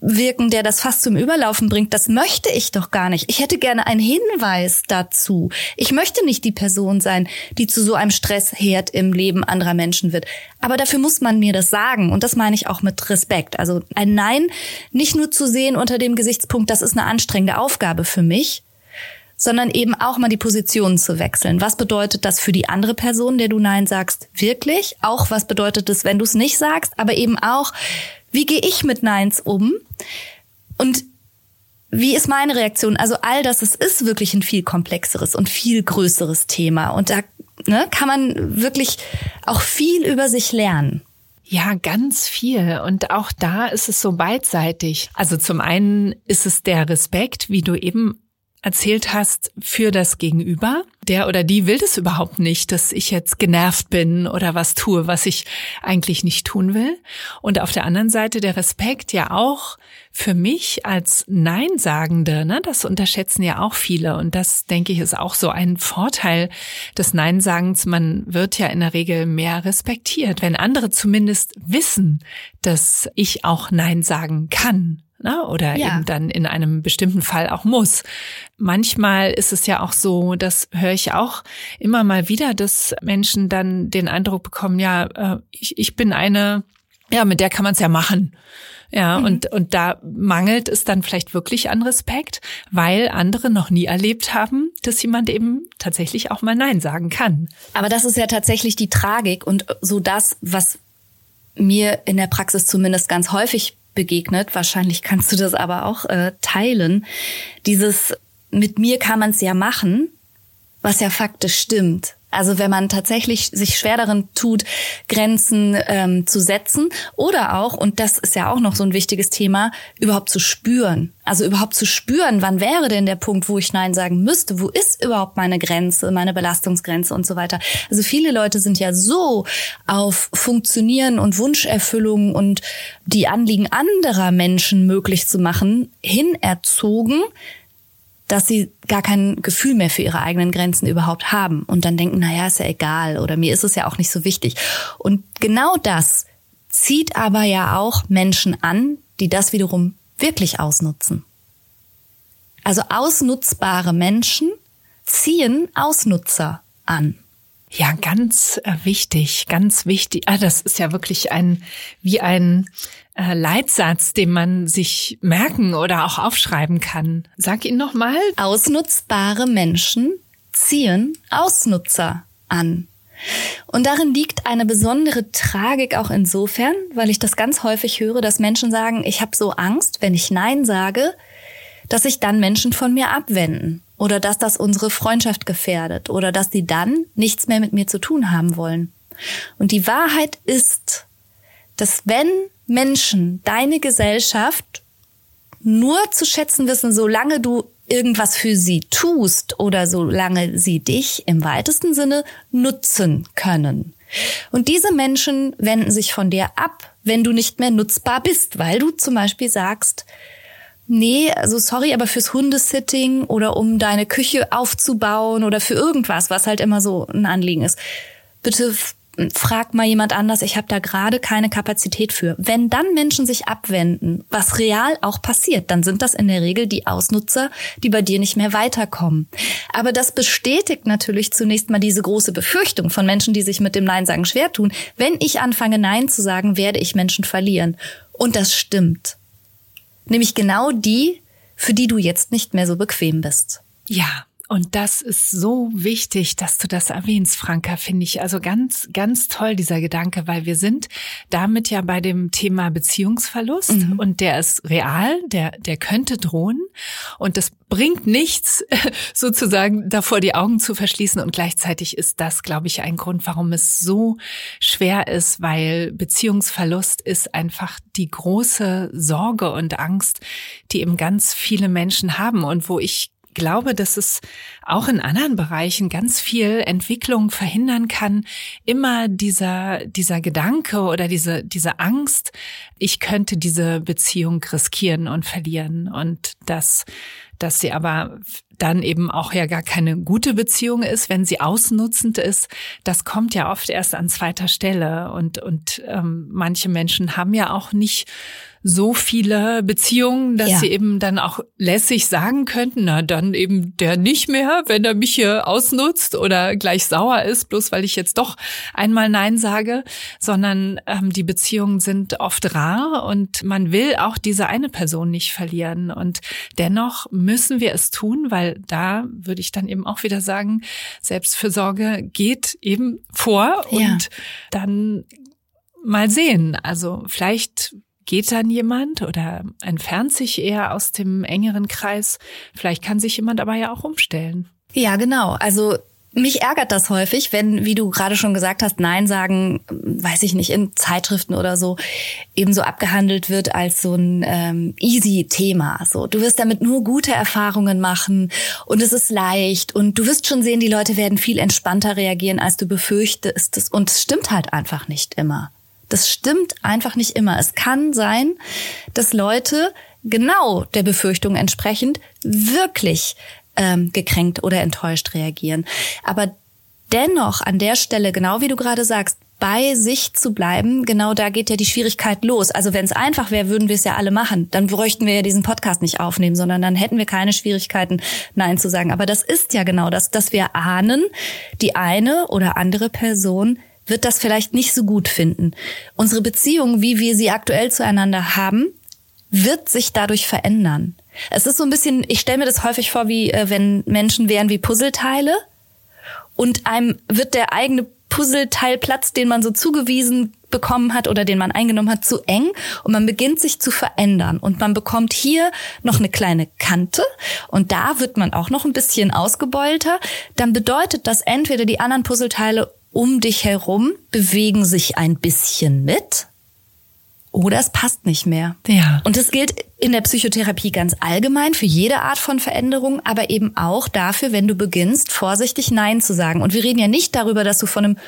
wirken, der das fast zum Überlaufen bringt. Das möchte ich doch gar nicht. Ich hätte gerne einen Hinweis dazu. Ich möchte nicht die Person sein, die zu so einem Stressherd im Leben anderer Menschen wird. Aber dafür muss man mir das sagen. Und das meine ich auch mit Respekt. Also ein Nein nicht nur zu sehen unter dem Gesichtspunkt, das ist eine anstrengende Aufgabe für mich, sondern eben auch mal die Positionen zu wechseln. Was bedeutet das für die andere Person, der du Nein sagst, wirklich? Auch was bedeutet es, wenn du es nicht sagst? Aber eben auch, wie gehe ich mit Neins um? Und wie ist meine Reaktion? Also all das, es ist wirklich ein viel komplexeres und viel größeres Thema. Und da ne, kann man wirklich auch viel über sich lernen. Ja, ganz viel. Und auch da ist es so beidseitig. Also zum einen ist es der Respekt, wie du eben erzählt hast, für das Gegenüber. Der oder die will das überhaupt nicht, dass ich jetzt genervt bin oder was tue, was ich eigentlich nicht tun will. Und auf der anderen Seite der Respekt ja auch für mich als Neinsagende, ne, das unterschätzen ja auch viele. Und das, denke ich, ist auch so ein Vorteil des Neinsagens. Man wird ja in der Regel mehr respektiert, wenn andere zumindest wissen, dass ich auch Nein sagen kann ne? oder ja. eben dann in einem bestimmten Fall auch muss. Manchmal ist es ja auch so, das höre ich auch immer mal wieder, dass Menschen dann den Eindruck bekommen, ja, äh, ich, ich bin eine, ja, mit der kann man es ja machen. Ja, mhm. und, und da mangelt es dann vielleicht wirklich an Respekt, weil andere noch nie erlebt haben, dass jemand eben tatsächlich auch mal Nein sagen kann. Aber das ist ja tatsächlich die Tragik und so das, was mir in der Praxis zumindest ganz häufig begegnet. Wahrscheinlich kannst du das aber auch äh, teilen. Dieses mit mir kann man es ja machen, was ja faktisch stimmt. Also wenn man tatsächlich sich schwer darin tut, Grenzen ähm, zu setzen oder auch, und das ist ja auch noch so ein wichtiges Thema, überhaupt zu spüren. Also überhaupt zu spüren, wann wäre denn der Punkt, wo ich Nein sagen müsste? Wo ist überhaupt meine Grenze, meine Belastungsgrenze und so weiter? Also viele Leute sind ja so auf Funktionieren und Wunscherfüllung und die Anliegen anderer Menschen möglich zu machen, hinerzogen, dass sie gar kein Gefühl mehr für ihre eigenen Grenzen überhaupt haben und dann denken, na ja, ist ja egal oder mir ist es ja auch nicht so wichtig. Und genau das zieht aber ja auch Menschen an, die das wiederum wirklich ausnutzen. Also ausnutzbare Menschen ziehen Ausnutzer an. Ja, ganz wichtig, ganz wichtig. Ah, das ist ja wirklich ein wie ein äh, Leitsatz, den man sich merken oder auch aufschreiben kann. Sag ihn noch mal. Ausnutzbare Menschen ziehen Ausnutzer an. Und darin liegt eine besondere Tragik auch insofern, weil ich das ganz häufig höre, dass Menschen sagen, ich habe so Angst, wenn ich Nein sage, dass sich dann Menschen von mir abwenden oder dass das unsere Freundschaft gefährdet oder dass sie dann nichts mehr mit mir zu tun haben wollen. Und die Wahrheit ist, dass wenn Menschen deine Gesellschaft nur zu schätzen wissen, solange du irgendwas für sie tust oder solange sie dich im weitesten Sinne nutzen können. Und diese Menschen wenden sich von dir ab, wenn du nicht mehr nutzbar bist, weil du zum Beispiel sagst, Nee, also sorry, aber fürs Hundesitting oder um deine Küche aufzubauen oder für irgendwas, was halt immer so ein Anliegen ist. Bitte frag mal jemand anders, ich habe da gerade keine Kapazität für. Wenn dann Menschen sich abwenden, was real auch passiert, dann sind das in der Regel die Ausnutzer, die bei dir nicht mehr weiterkommen. Aber das bestätigt natürlich zunächst mal diese große Befürchtung von Menschen, die sich mit dem Nein sagen schwer tun. Wenn ich anfange Nein zu sagen, werde ich Menschen verlieren. Und das stimmt. Nämlich genau die, für die du jetzt nicht mehr so bequem bist. Ja, und das ist so wichtig, dass du das erwähnst, Franka, finde ich. Also ganz, ganz toll, dieser Gedanke, weil wir sind damit ja bei dem Thema Beziehungsverlust mhm. und der ist real, der, der könnte drohen und das bringt nichts, sozusagen davor die Augen zu verschließen und gleichzeitig ist das, glaube ich, ein Grund, warum es so schwer ist, weil Beziehungsverlust ist einfach die große Sorge und Angst, die eben ganz viele Menschen haben und wo ich glaube, dass es auch in anderen Bereichen ganz viel Entwicklung verhindern kann. Immer dieser, dieser Gedanke oder diese, diese Angst, ich könnte diese Beziehung riskieren und verlieren und dass, dass sie aber dann eben auch ja gar keine gute Beziehung ist, wenn sie ausnutzend ist, das kommt ja oft erst an zweiter Stelle und und ähm, manche Menschen haben ja auch nicht so viele Beziehungen, dass ja. sie eben dann auch lässig sagen könnten, na dann eben der nicht mehr, wenn er mich hier ausnutzt oder gleich sauer ist, bloß weil ich jetzt doch einmal Nein sage, sondern ähm, die Beziehungen sind oft rar und man will auch diese eine Person nicht verlieren. Und dennoch müssen wir es tun, weil da würde ich dann eben auch wieder sagen, Selbstfürsorge geht eben vor und ja. dann mal sehen. Also vielleicht geht dann jemand oder entfernt sich eher aus dem engeren Kreis. Vielleicht kann sich jemand aber ja auch umstellen. Ja, genau. Also mich ärgert das häufig, wenn, wie du gerade schon gesagt hast, Nein sagen, weiß ich nicht, in Zeitschriften oder so, ebenso abgehandelt wird als so ein ähm, easy Thema. So, du wirst damit nur gute Erfahrungen machen und es ist leicht und du wirst schon sehen, die Leute werden viel entspannter reagieren, als du befürchtest. Und es stimmt halt einfach nicht immer. Das stimmt einfach nicht immer. Es kann sein, dass Leute genau der Befürchtung entsprechend wirklich ähm, gekränkt oder enttäuscht reagieren. Aber dennoch an der Stelle, genau wie du gerade sagst, bei sich zu bleiben, genau da geht ja die Schwierigkeit los. Also wenn es einfach wäre, würden wir es ja alle machen. Dann bräuchten wir ja diesen Podcast nicht aufnehmen, sondern dann hätten wir keine Schwierigkeiten, Nein zu sagen. Aber das ist ja genau das, dass wir ahnen, die eine oder andere Person wird das vielleicht nicht so gut finden. Unsere Beziehung, wie wir sie aktuell zueinander haben, wird sich dadurch verändern. Es ist so ein bisschen, ich stelle mir das häufig vor, wie äh, wenn Menschen wären wie Puzzleteile und einem wird der eigene Puzzleteilplatz, den man so zugewiesen bekommen hat oder den man eingenommen hat, zu eng und man beginnt sich zu verändern und man bekommt hier noch eine kleine Kante und da wird man auch noch ein bisschen ausgebeulter, dann bedeutet das entweder die anderen Puzzleteile um dich herum bewegen sich ein bisschen mit oder es passt nicht mehr. Ja. Und das gilt in der Psychotherapie ganz allgemein für jede Art von Veränderung, aber eben auch dafür, wenn du beginnst, vorsichtig Nein zu sagen. Und wir reden ja nicht darüber, dass du von einem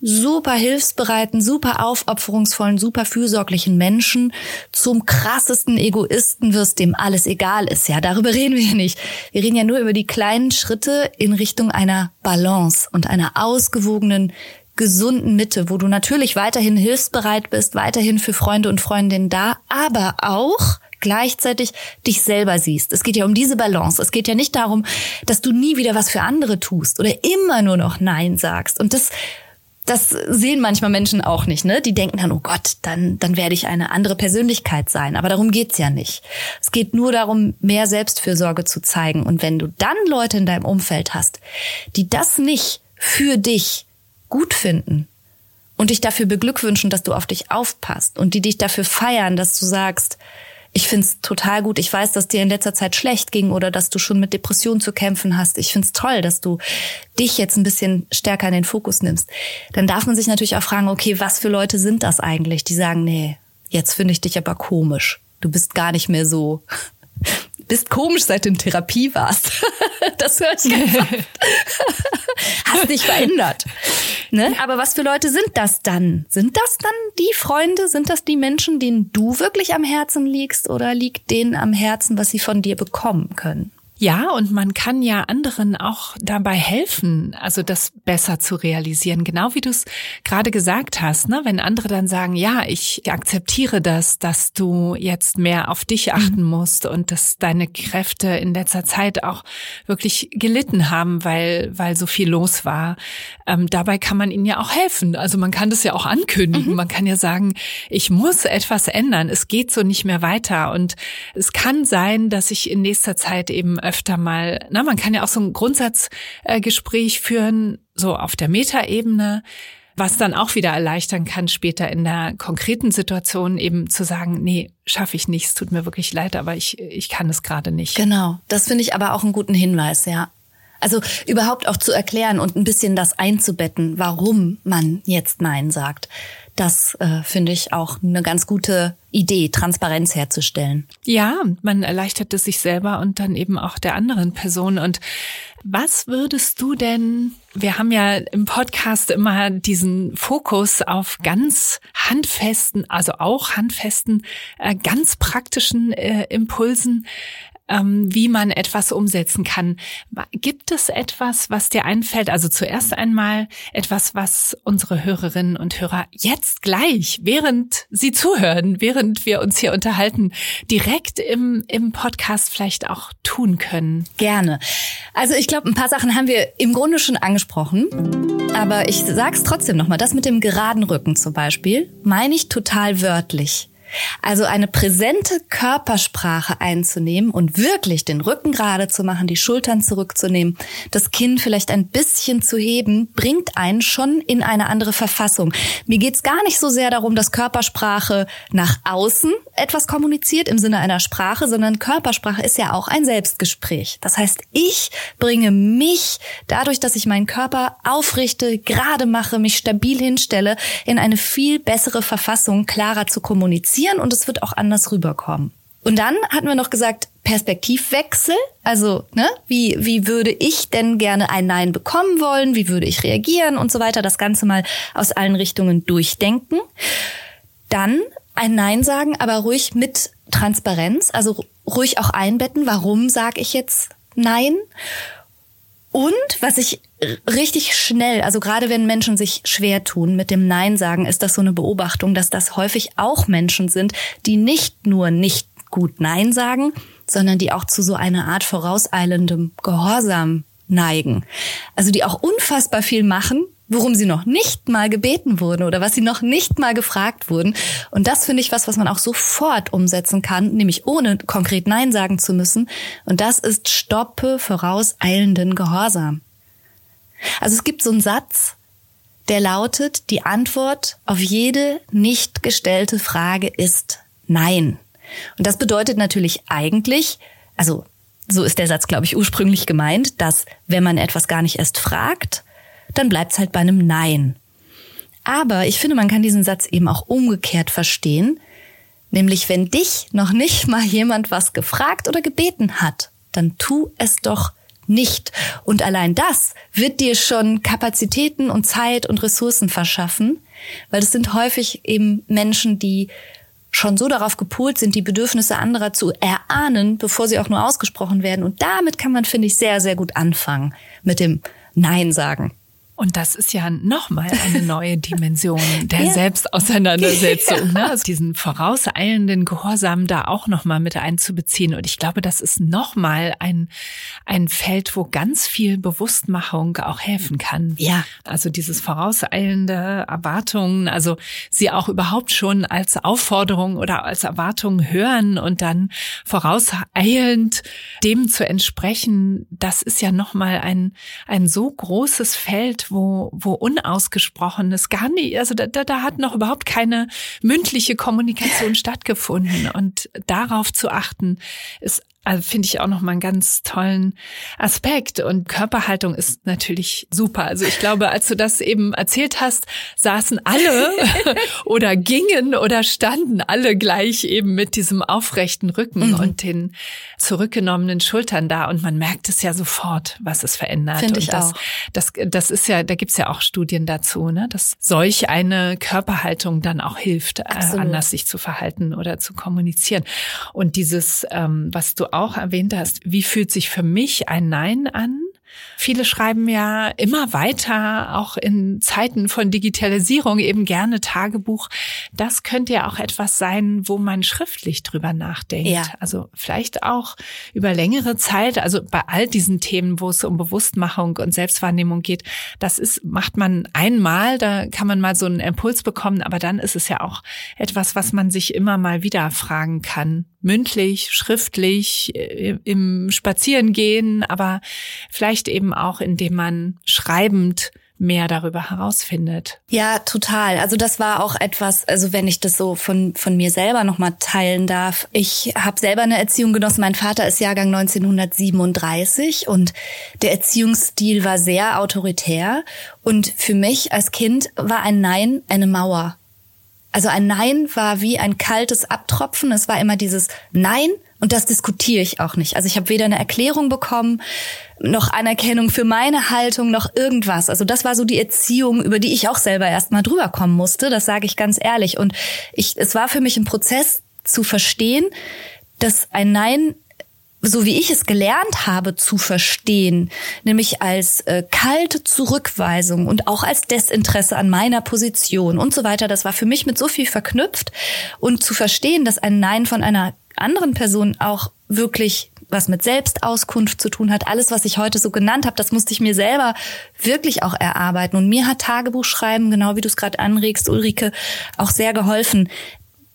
super hilfsbereiten, super aufopferungsvollen, super fürsorglichen Menschen zum krassesten Egoisten wirst, dem alles egal ist. Ja, darüber reden wir nicht. Wir reden ja nur über die kleinen Schritte in Richtung einer Balance und einer ausgewogenen gesunden Mitte, wo du natürlich weiterhin hilfsbereit bist, weiterhin für Freunde und Freundinnen da, aber auch gleichzeitig dich selber siehst. Es geht ja um diese Balance. Es geht ja nicht darum, dass du nie wieder was für andere tust oder immer nur noch Nein sagst. Und das das sehen manchmal Menschen auch nicht, ne? Die denken dann, oh Gott, dann, dann werde ich eine andere Persönlichkeit sein. Aber darum geht's ja nicht. Es geht nur darum, mehr Selbstfürsorge zu zeigen. Und wenn du dann Leute in deinem Umfeld hast, die das nicht für dich gut finden und dich dafür beglückwünschen, dass du auf dich aufpasst und die dich dafür feiern, dass du sagst, ich find's total gut. Ich weiß, dass dir in letzter Zeit schlecht ging oder dass du schon mit Depressionen zu kämpfen hast. Ich find's toll, dass du dich jetzt ein bisschen stärker in den Fokus nimmst. Dann darf man sich natürlich auch fragen, okay, was für Leute sind das eigentlich, die sagen, nee, jetzt finde ich dich aber komisch. Du bist gar nicht mehr so bist komisch, seit du in Therapie warst. das höre ich ganz. Hast dich verändert. Ne? Aber was für Leute sind das dann? Sind das dann die Freunde? Sind das die Menschen, denen du wirklich am Herzen liegst? Oder liegt denen am Herzen, was sie von dir bekommen können? Ja, und man kann ja anderen auch dabei helfen, also das besser zu realisieren. Genau wie du es gerade gesagt hast, ne? wenn andere dann sagen, ja, ich akzeptiere das, dass du jetzt mehr auf dich mhm. achten musst und dass deine Kräfte in letzter Zeit auch wirklich gelitten haben, weil, weil so viel los war. Ähm, dabei kann man ihnen ja auch helfen. Also man kann das ja auch ankündigen. Mhm. Man kann ja sagen, ich muss etwas ändern. Es geht so nicht mehr weiter. Und es kann sein, dass ich in nächster Zeit eben öfter mal, na, man kann ja auch so ein Grundsatzgespräch führen, so auf der Metaebene, was dann auch wieder erleichtern kann, später in der konkreten Situation eben zu sagen, nee, schaffe ich nicht, es tut mir wirklich leid, aber ich, ich kann es gerade nicht. Genau, das finde ich aber auch einen guten Hinweis, ja. Also überhaupt auch zu erklären und ein bisschen das einzubetten, warum man jetzt Nein sagt. Das äh, finde ich auch eine ganz gute Idee, Transparenz herzustellen. Ja, man erleichtert es sich selber und dann eben auch der anderen Person. Und was würdest du denn, wir haben ja im Podcast immer diesen Fokus auf ganz handfesten, also auch handfesten, äh, ganz praktischen äh, Impulsen ähm, wie man etwas umsetzen kann. Gibt es etwas, was dir einfällt? Also zuerst einmal etwas, was unsere Hörerinnen und Hörer jetzt gleich, während sie zuhören, während wir uns hier unterhalten, direkt im, im Podcast vielleicht auch tun können. Gerne. Also ich glaube, ein paar Sachen haben wir im Grunde schon angesprochen. Aber ich sag's trotzdem nochmal. Das mit dem geraden Rücken zum Beispiel meine ich total wörtlich. Also eine präsente Körpersprache einzunehmen und wirklich den Rücken gerade zu machen, die Schultern zurückzunehmen, das Kinn vielleicht ein bisschen zu heben, bringt einen schon in eine andere Verfassung. Mir geht's gar nicht so sehr darum, dass Körpersprache nach außen etwas kommuniziert im Sinne einer Sprache, sondern Körpersprache ist ja auch ein Selbstgespräch. Das heißt, ich bringe mich dadurch, dass ich meinen Körper aufrichte, gerade mache, mich stabil hinstelle, in eine viel bessere Verfassung, klarer zu kommunizieren kommunizieren und es wird auch anders rüberkommen. Und dann hatten wir noch gesagt, Perspektivwechsel. Also, ne, wie, wie würde ich denn gerne ein Nein bekommen wollen? Wie würde ich reagieren und so weiter? Das Ganze mal aus allen Richtungen durchdenken. Dann ein Nein sagen, aber ruhig mit Transparenz, also ruhig auch einbetten. Warum sage ich jetzt Nein? Und was ich richtig schnell, also gerade wenn Menschen sich schwer tun mit dem Nein sagen, ist das so eine Beobachtung, dass das häufig auch Menschen sind, die nicht nur nicht gut Nein sagen, sondern die auch zu so einer Art vorauseilendem Gehorsam neigen. Also die auch unfassbar viel machen, worum sie noch nicht mal gebeten wurden oder was sie noch nicht mal gefragt wurden. Und das finde ich was, was man auch sofort umsetzen kann, nämlich ohne konkret Nein sagen zu müssen. Und das ist stoppe vorauseilenden Gehorsam. Also es gibt so einen Satz, der lautet, die Antwort auf jede nicht gestellte Frage ist Nein. Und das bedeutet natürlich eigentlich, also so ist der Satz, glaube ich, ursprünglich gemeint, dass wenn man etwas gar nicht erst fragt, dann bleibt es halt bei einem Nein. Aber ich finde, man kann diesen Satz eben auch umgekehrt verstehen, nämlich wenn dich noch nicht mal jemand was gefragt oder gebeten hat, dann tu es doch nicht. Und allein das wird dir schon Kapazitäten und Zeit und Ressourcen verschaffen, weil es sind häufig eben Menschen, die schon so darauf gepolt sind, die Bedürfnisse anderer zu erahnen, bevor sie auch nur ausgesprochen werden. Und damit kann man, finde ich, sehr, sehr gut anfangen mit dem Nein sagen. Und das ist ja nochmal eine neue Dimension der ja. Selbstauseinandersetzung, ne? also diesen vorauseilenden Gehorsam da auch nochmal mit einzubeziehen. Und ich glaube, das ist nochmal ein, ein Feld, wo ganz viel Bewusstmachung auch helfen kann. Ja. Also dieses vorauseilende Erwartungen, also sie auch überhaupt schon als Aufforderung oder als Erwartung hören und dann vorauseilend dem zu entsprechen, das ist ja nochmal ein, ein so großes Feld, wo, wo unausgesprochenes gar nicht, also da, da, da hat noch überhaupt keine mündliche Kommunikation stattgefunden. Und darauf zu achten, ist also finde ich auch noch mal einen ganz tollen Aspekt. Und Körperhaltung ist natürlich super. Also ich glaube, als du das eben erzählt hast, saßen alle oder gingen oder standen alle gleich eben mit diesem aufrechten Rücken mhm. und den zurückgenommenen Schultern da. Und man merkt es ja sofort, was es verändert. Finde ich das, auch. Das, das ist ja, da gibt's ja auch Studien dazu, ne, dass solch eine Körperhaltung dann auch hilft, äh, anders sich zu verhalten oder zu kommunizieren. Und dieses, ähm, was du auch erwähnt hast, wie fühlt sich für mich ein Nein an? Viele schreiben ja immer weiter, auch in Zeiten von Digitalisierung eben gerne Tagebuch. Das könnte ja auch etwas sein, wo man schriftlich drüber nachdenkt. Ja. Also vielleicht auch über längere Zeit. Also bei all diesen Themen, wo es um Bewusstmachung und Selbstwahrnehmung geht, das ist, macht man einmal, da kann man mal so einen Impuls bekommen, aber dann ist es ja auch etwas, was man sich immer mal wieder fragen kann mündlich, schriftlich, äh, im Spazierengehen, aber vielleicht eben auch, indem man schreibend mehr darüber herausfindet. Ja, total. Also das war auch etwas, also wenn ich das so von von mir selber noch mal teilen darf. Ich habe selber eine Erziehung genossen. Mein Vater ist Jahrgang 1937 und der Erziehungsstil war sehr autoritär und für mich als Kind war ein Nein eine Mauer. Also ein Nein war wie ein kaltes Abtropfen. Es war immer dieses Nein und das diskutiere ich auch nicht. Also ich habe weder eine Erklärung bekommen, noch Anerkennung für meine Haltung, noch irgendwas. Also das war so die Erziehung, über die ich auch selber erst mal drüber kommen musste. Das sage ich ganz ehrlich. Und ich, es war für mich ein Prozess zu verstehen, dass ein Nein so wie ich es gelernt habe zu verstehen, nämlich als äh, kalte Zurückweisung und auch als Desinteresse an meiner Position und so weiter, das war für mich mit so viel verknüpft und zu verstehen, dass ein Nein von einer anderen Person auch wirklich was mit Selbstauskunft zu tun hat. Alles, was ich heute so genannt habe, das musste ich mir selber wirklich auch erarbeiten. Und mir hat Tagebuchschreiben, genau wie du es gerade anregst, Ulrike, auch sehr geholfen,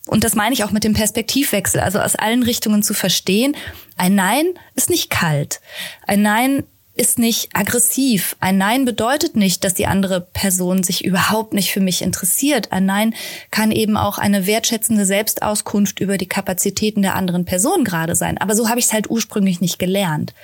und das meine ich auch mit dem Perspektivwechsel, also aus allen Richtungen zu verstehen, ein Nein ist nicht kalt. Ein Nein ist nicht aggressiv. Ein Nein bedeutet nicht, dass die andere Person sich überhaupt nicht für mich interessiert. Ein Nein kann eben auch eine wertschätzende Selbstauskunft über die Kapazitäten der anderen Person gerade sein. Aber so habe ich es halt ursprünglich nicht gelernt.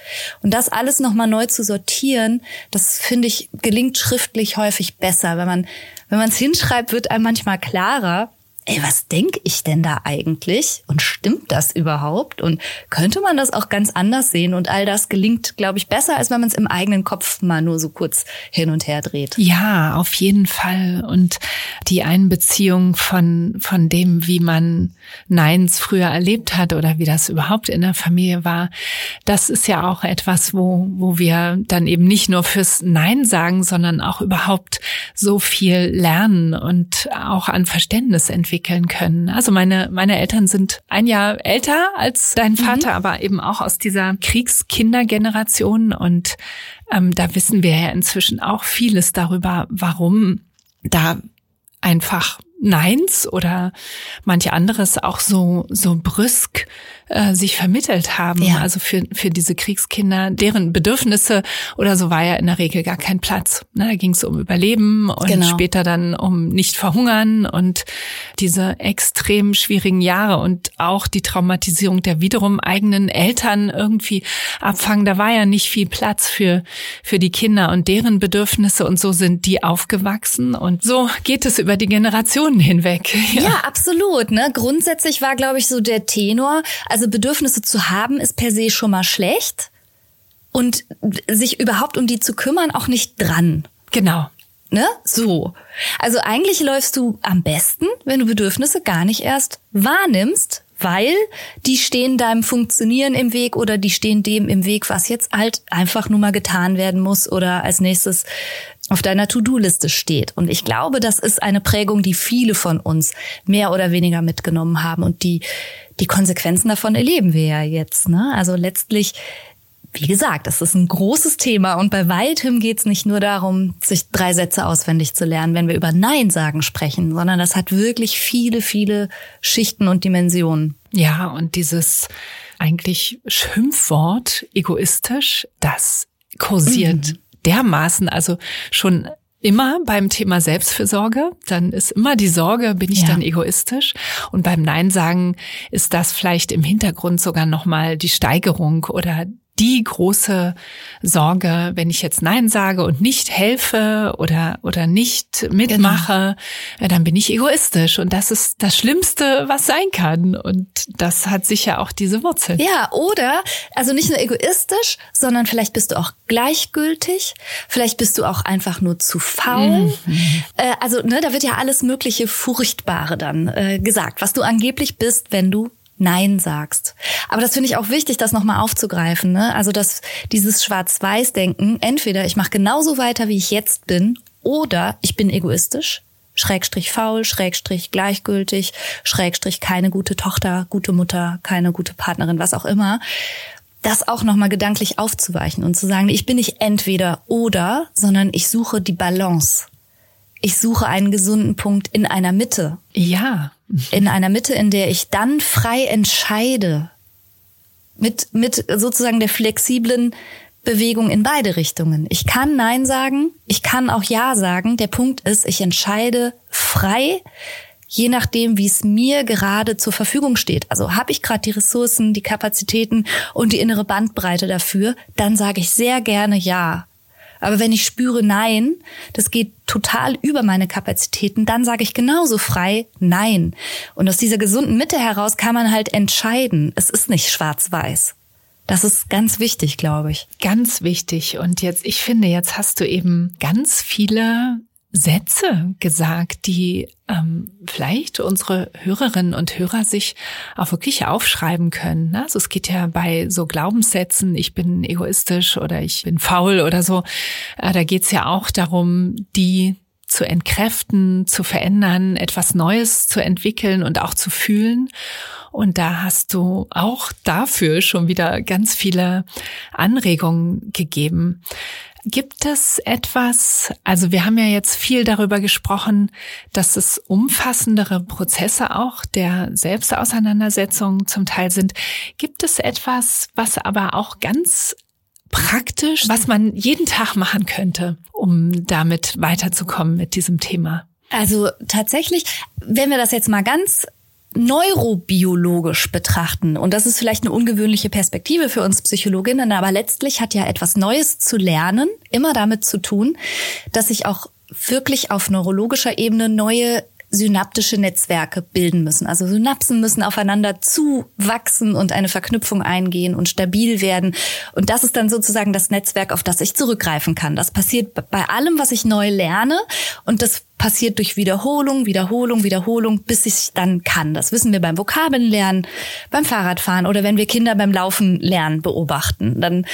Und das alles nochmal neu zu sortieren, das finde ich gelingt schriftlich häufig besser. Wenn man, wenn man es hinschreibt, wird einem manchmal klarer, ey, was denke ich denn da eigentlich? Und stimmt das überhaupt? Und könnte man das auch ganz anders sehen? Und all das gelingt, glaube ich, besser, als wenn man es im eigenen Kopf mal nur so kurz hin und her dreht. Ja, auf jeden Fall. Und die Einbeziehung von, von dem, wie man Neins früher erlebt hat oder wie das überhaupt in der Familie war, das ist ja auch etwas, wo, wo wir dann eben nicht nur fürs Nein sagen, sondern auch überhaupt so viel lernen und auch an Verständnis entwickeln entwickeln können. Also meine, meine Eltern sind ein Jahr älter als dein mhm. Vater, mhm. aber eben auch aus dieser Kriegskindergeneration. Und ähm, da wissen wir ja inzwischen auch vieles darüber, warum da einfach Neins oder manche anderes auch so so brüsk äh, sich vermittelt haben. Ja. Also für für diese Kriegskinder, deren Bedürfnisse oder so war ja in der Regel gar kein Platz. Ne, da ging es um Überleben und genau. später dann um nicht verhungern und diese extrem schwierigen Jahre und auch die Traumatisierung der wiederum eigenen Eltern irgendwie abfangen. Da war ja nicht viel Platz für für die Kinder und deren Bedürfnisse und so sind die aufgewachsen und so geht es über die Generation Generationen hinweg. Ja. ja, absolut. Ne? Grundsätzlich war, glaube ich, so der Tenor, also Bedürfnisse zu haben, ist per se schon mal schlecht. Und sich überhaupt um die zu kümmern, auch nicht dran. Genau. Ne? So. Also eigentlich läufst du am besten, wenn du Bedürfnisse gar nicht erst wahrnimmst, weil die stehen deinem Funktionieren im Weg oder die stehen dem im Weg, was jetzt halt einfach nur mal getan werden muss oder als nächstes auf deiner To-Do-Liste steht. Und ich glaube, das ist eine Prägung, die viele von uns mehr oder weniger mitgenommen haben und die die Konsequenzen davon erleben wir ja jetzt. Ne? Also letztlich wie gesagt, es ist ein großes Thema und bei weitem geht es nicht nur darum, sich drei Sätze auswendig zu lernen, wenn wir über Nein sagen sprechen, sondern das hat wirklich viele, viele Schichten und Dimensionen. Ja, und dieses eigentlich Schimpfwort egoistisch, das kursiert mhm. dermaßen, also schon immer beim Thema Selbstfürsorge, dann ist immer die Sorge, bin ich ja. dann egoistisch? Und beim Nein sagen ist das vielleicht im Hintergrund sogar nochmal die Steigerung oder die große Sorge, wenn ich jetzt Nein sage und nicht helfe oder, oder nicht mitmache, genau. dann bin ich egoistisch. Und das ist das Schlimmste, was sein kann. Und das hat sicher auch diese Wurzel. Ja, oder, also nicht nur egoistisch, sondern vielleicht bist du auch gleichgültig. Vielleicht bist du auch einfach nur zu faul. Mhm. Äh, also, ne, da wird ja alles mögliche Furchtbare dann äh, gesagt, was du angeblich bist, wenn du Nein sagst. Aber das finde ich auch wichtig, das nochmal aufzugreifen. Ne? Also dass dieses Schwarz-Weiß-Denken, entweder ich mache genauso weiter, wie ich jetzt bin, oder ich bin egoistisch, Schrägstrich faul, Schrägstrich gleichgültig, Schrägstrich keine gute Tochter, gute Mutter, keine gute Partnerin, was auch immer. Das auch nochmal gedanklich aufzuweichen und zu sagen, ich bin nicht entweder oder, sondern ich suche die Balance. Ich suche einen gesunden Punkt in einer Mitte. Ja, in einer Mitte, in der ich dann frei entscheide, mit, mit sozusagen der flexiblen Bewegung in beide Richtungen. Ich kann Nein sagen, ich kann auch Ja sagen. Der Punkt ist, ich entscheide frei, je nachdem, wie es mir gerade zur Verfügung steht. Also habe ich gerade die Ressourcen, die Kapazitäten und die innere Bandbreite dafür, dann sage ich sehr gerne Ja. Aber wenn ich spüre, nein, das geht total über meine Kapazitäten, dann sage ich genauso frei nein. Und aus dieser gesunden Mitte heraus kann man halt entscheiden. Es ist nicht schwarz-weiß. Das ist ganz wichtig, glaube ich. Ganz wichtig. Und jetzt, ich finde, jetzt hast du eben ganz viele Sätze gesagt, die ähm, vielleicht unsere Hörerinnen und Hörer sich auch wirklich aufschreiben können. Ne? Also es geht ja bei so Glaubenssätzen, ich bin egoistisch oder ich bin faul oder so, äh, da geht es ja auch darum, die zu entkräften, zu verändern, etwas Neues zu entwickeln und auch zu fühlen. Und da hast du auch dafür schon wieder ganz viele Anregungen gegeben. Gibt es etwas, also wir haben ja jetzt viel darüber gesprochen, dass es umfassendere Prozesse auch der Selbstauseinandersetzung zum Teil sind. Gibt es etwas, was aber auch ganz praktisch, was man jeden Tag machen könnte, um damit weiterzukommen mit diesem Thema? Also tatsächlich, wenn wir das jetzt mal ganz neurobiologisch betrachten. Und das ist vielleicht eine ungewöhnliche Perspektive für uns Psychologinnen, aber letztlich hat ja etwas Neues zu lernen immer damit zu tun, dass sich auch wirklich auf neurologischer Ebene neue synaptische Netzwerke bilden müssen. Also Synapsen müssen aufeinander zuwachsen und eine Verknüpfung eingehen und stabil werden. Und das ist dann sozusagen das Netzwerk, auf das ich zurückgreifen kann. Das passiert bei allem, was ich neu lerne. Und das passiert durch Wiederholung, Wiederholung, Wiederholung, bis ich dann kann. Das wissen wir beim Vokabeln beim Fahrradfahren oder wenn wir Kinder beim Laufen lernen beobachten. Dann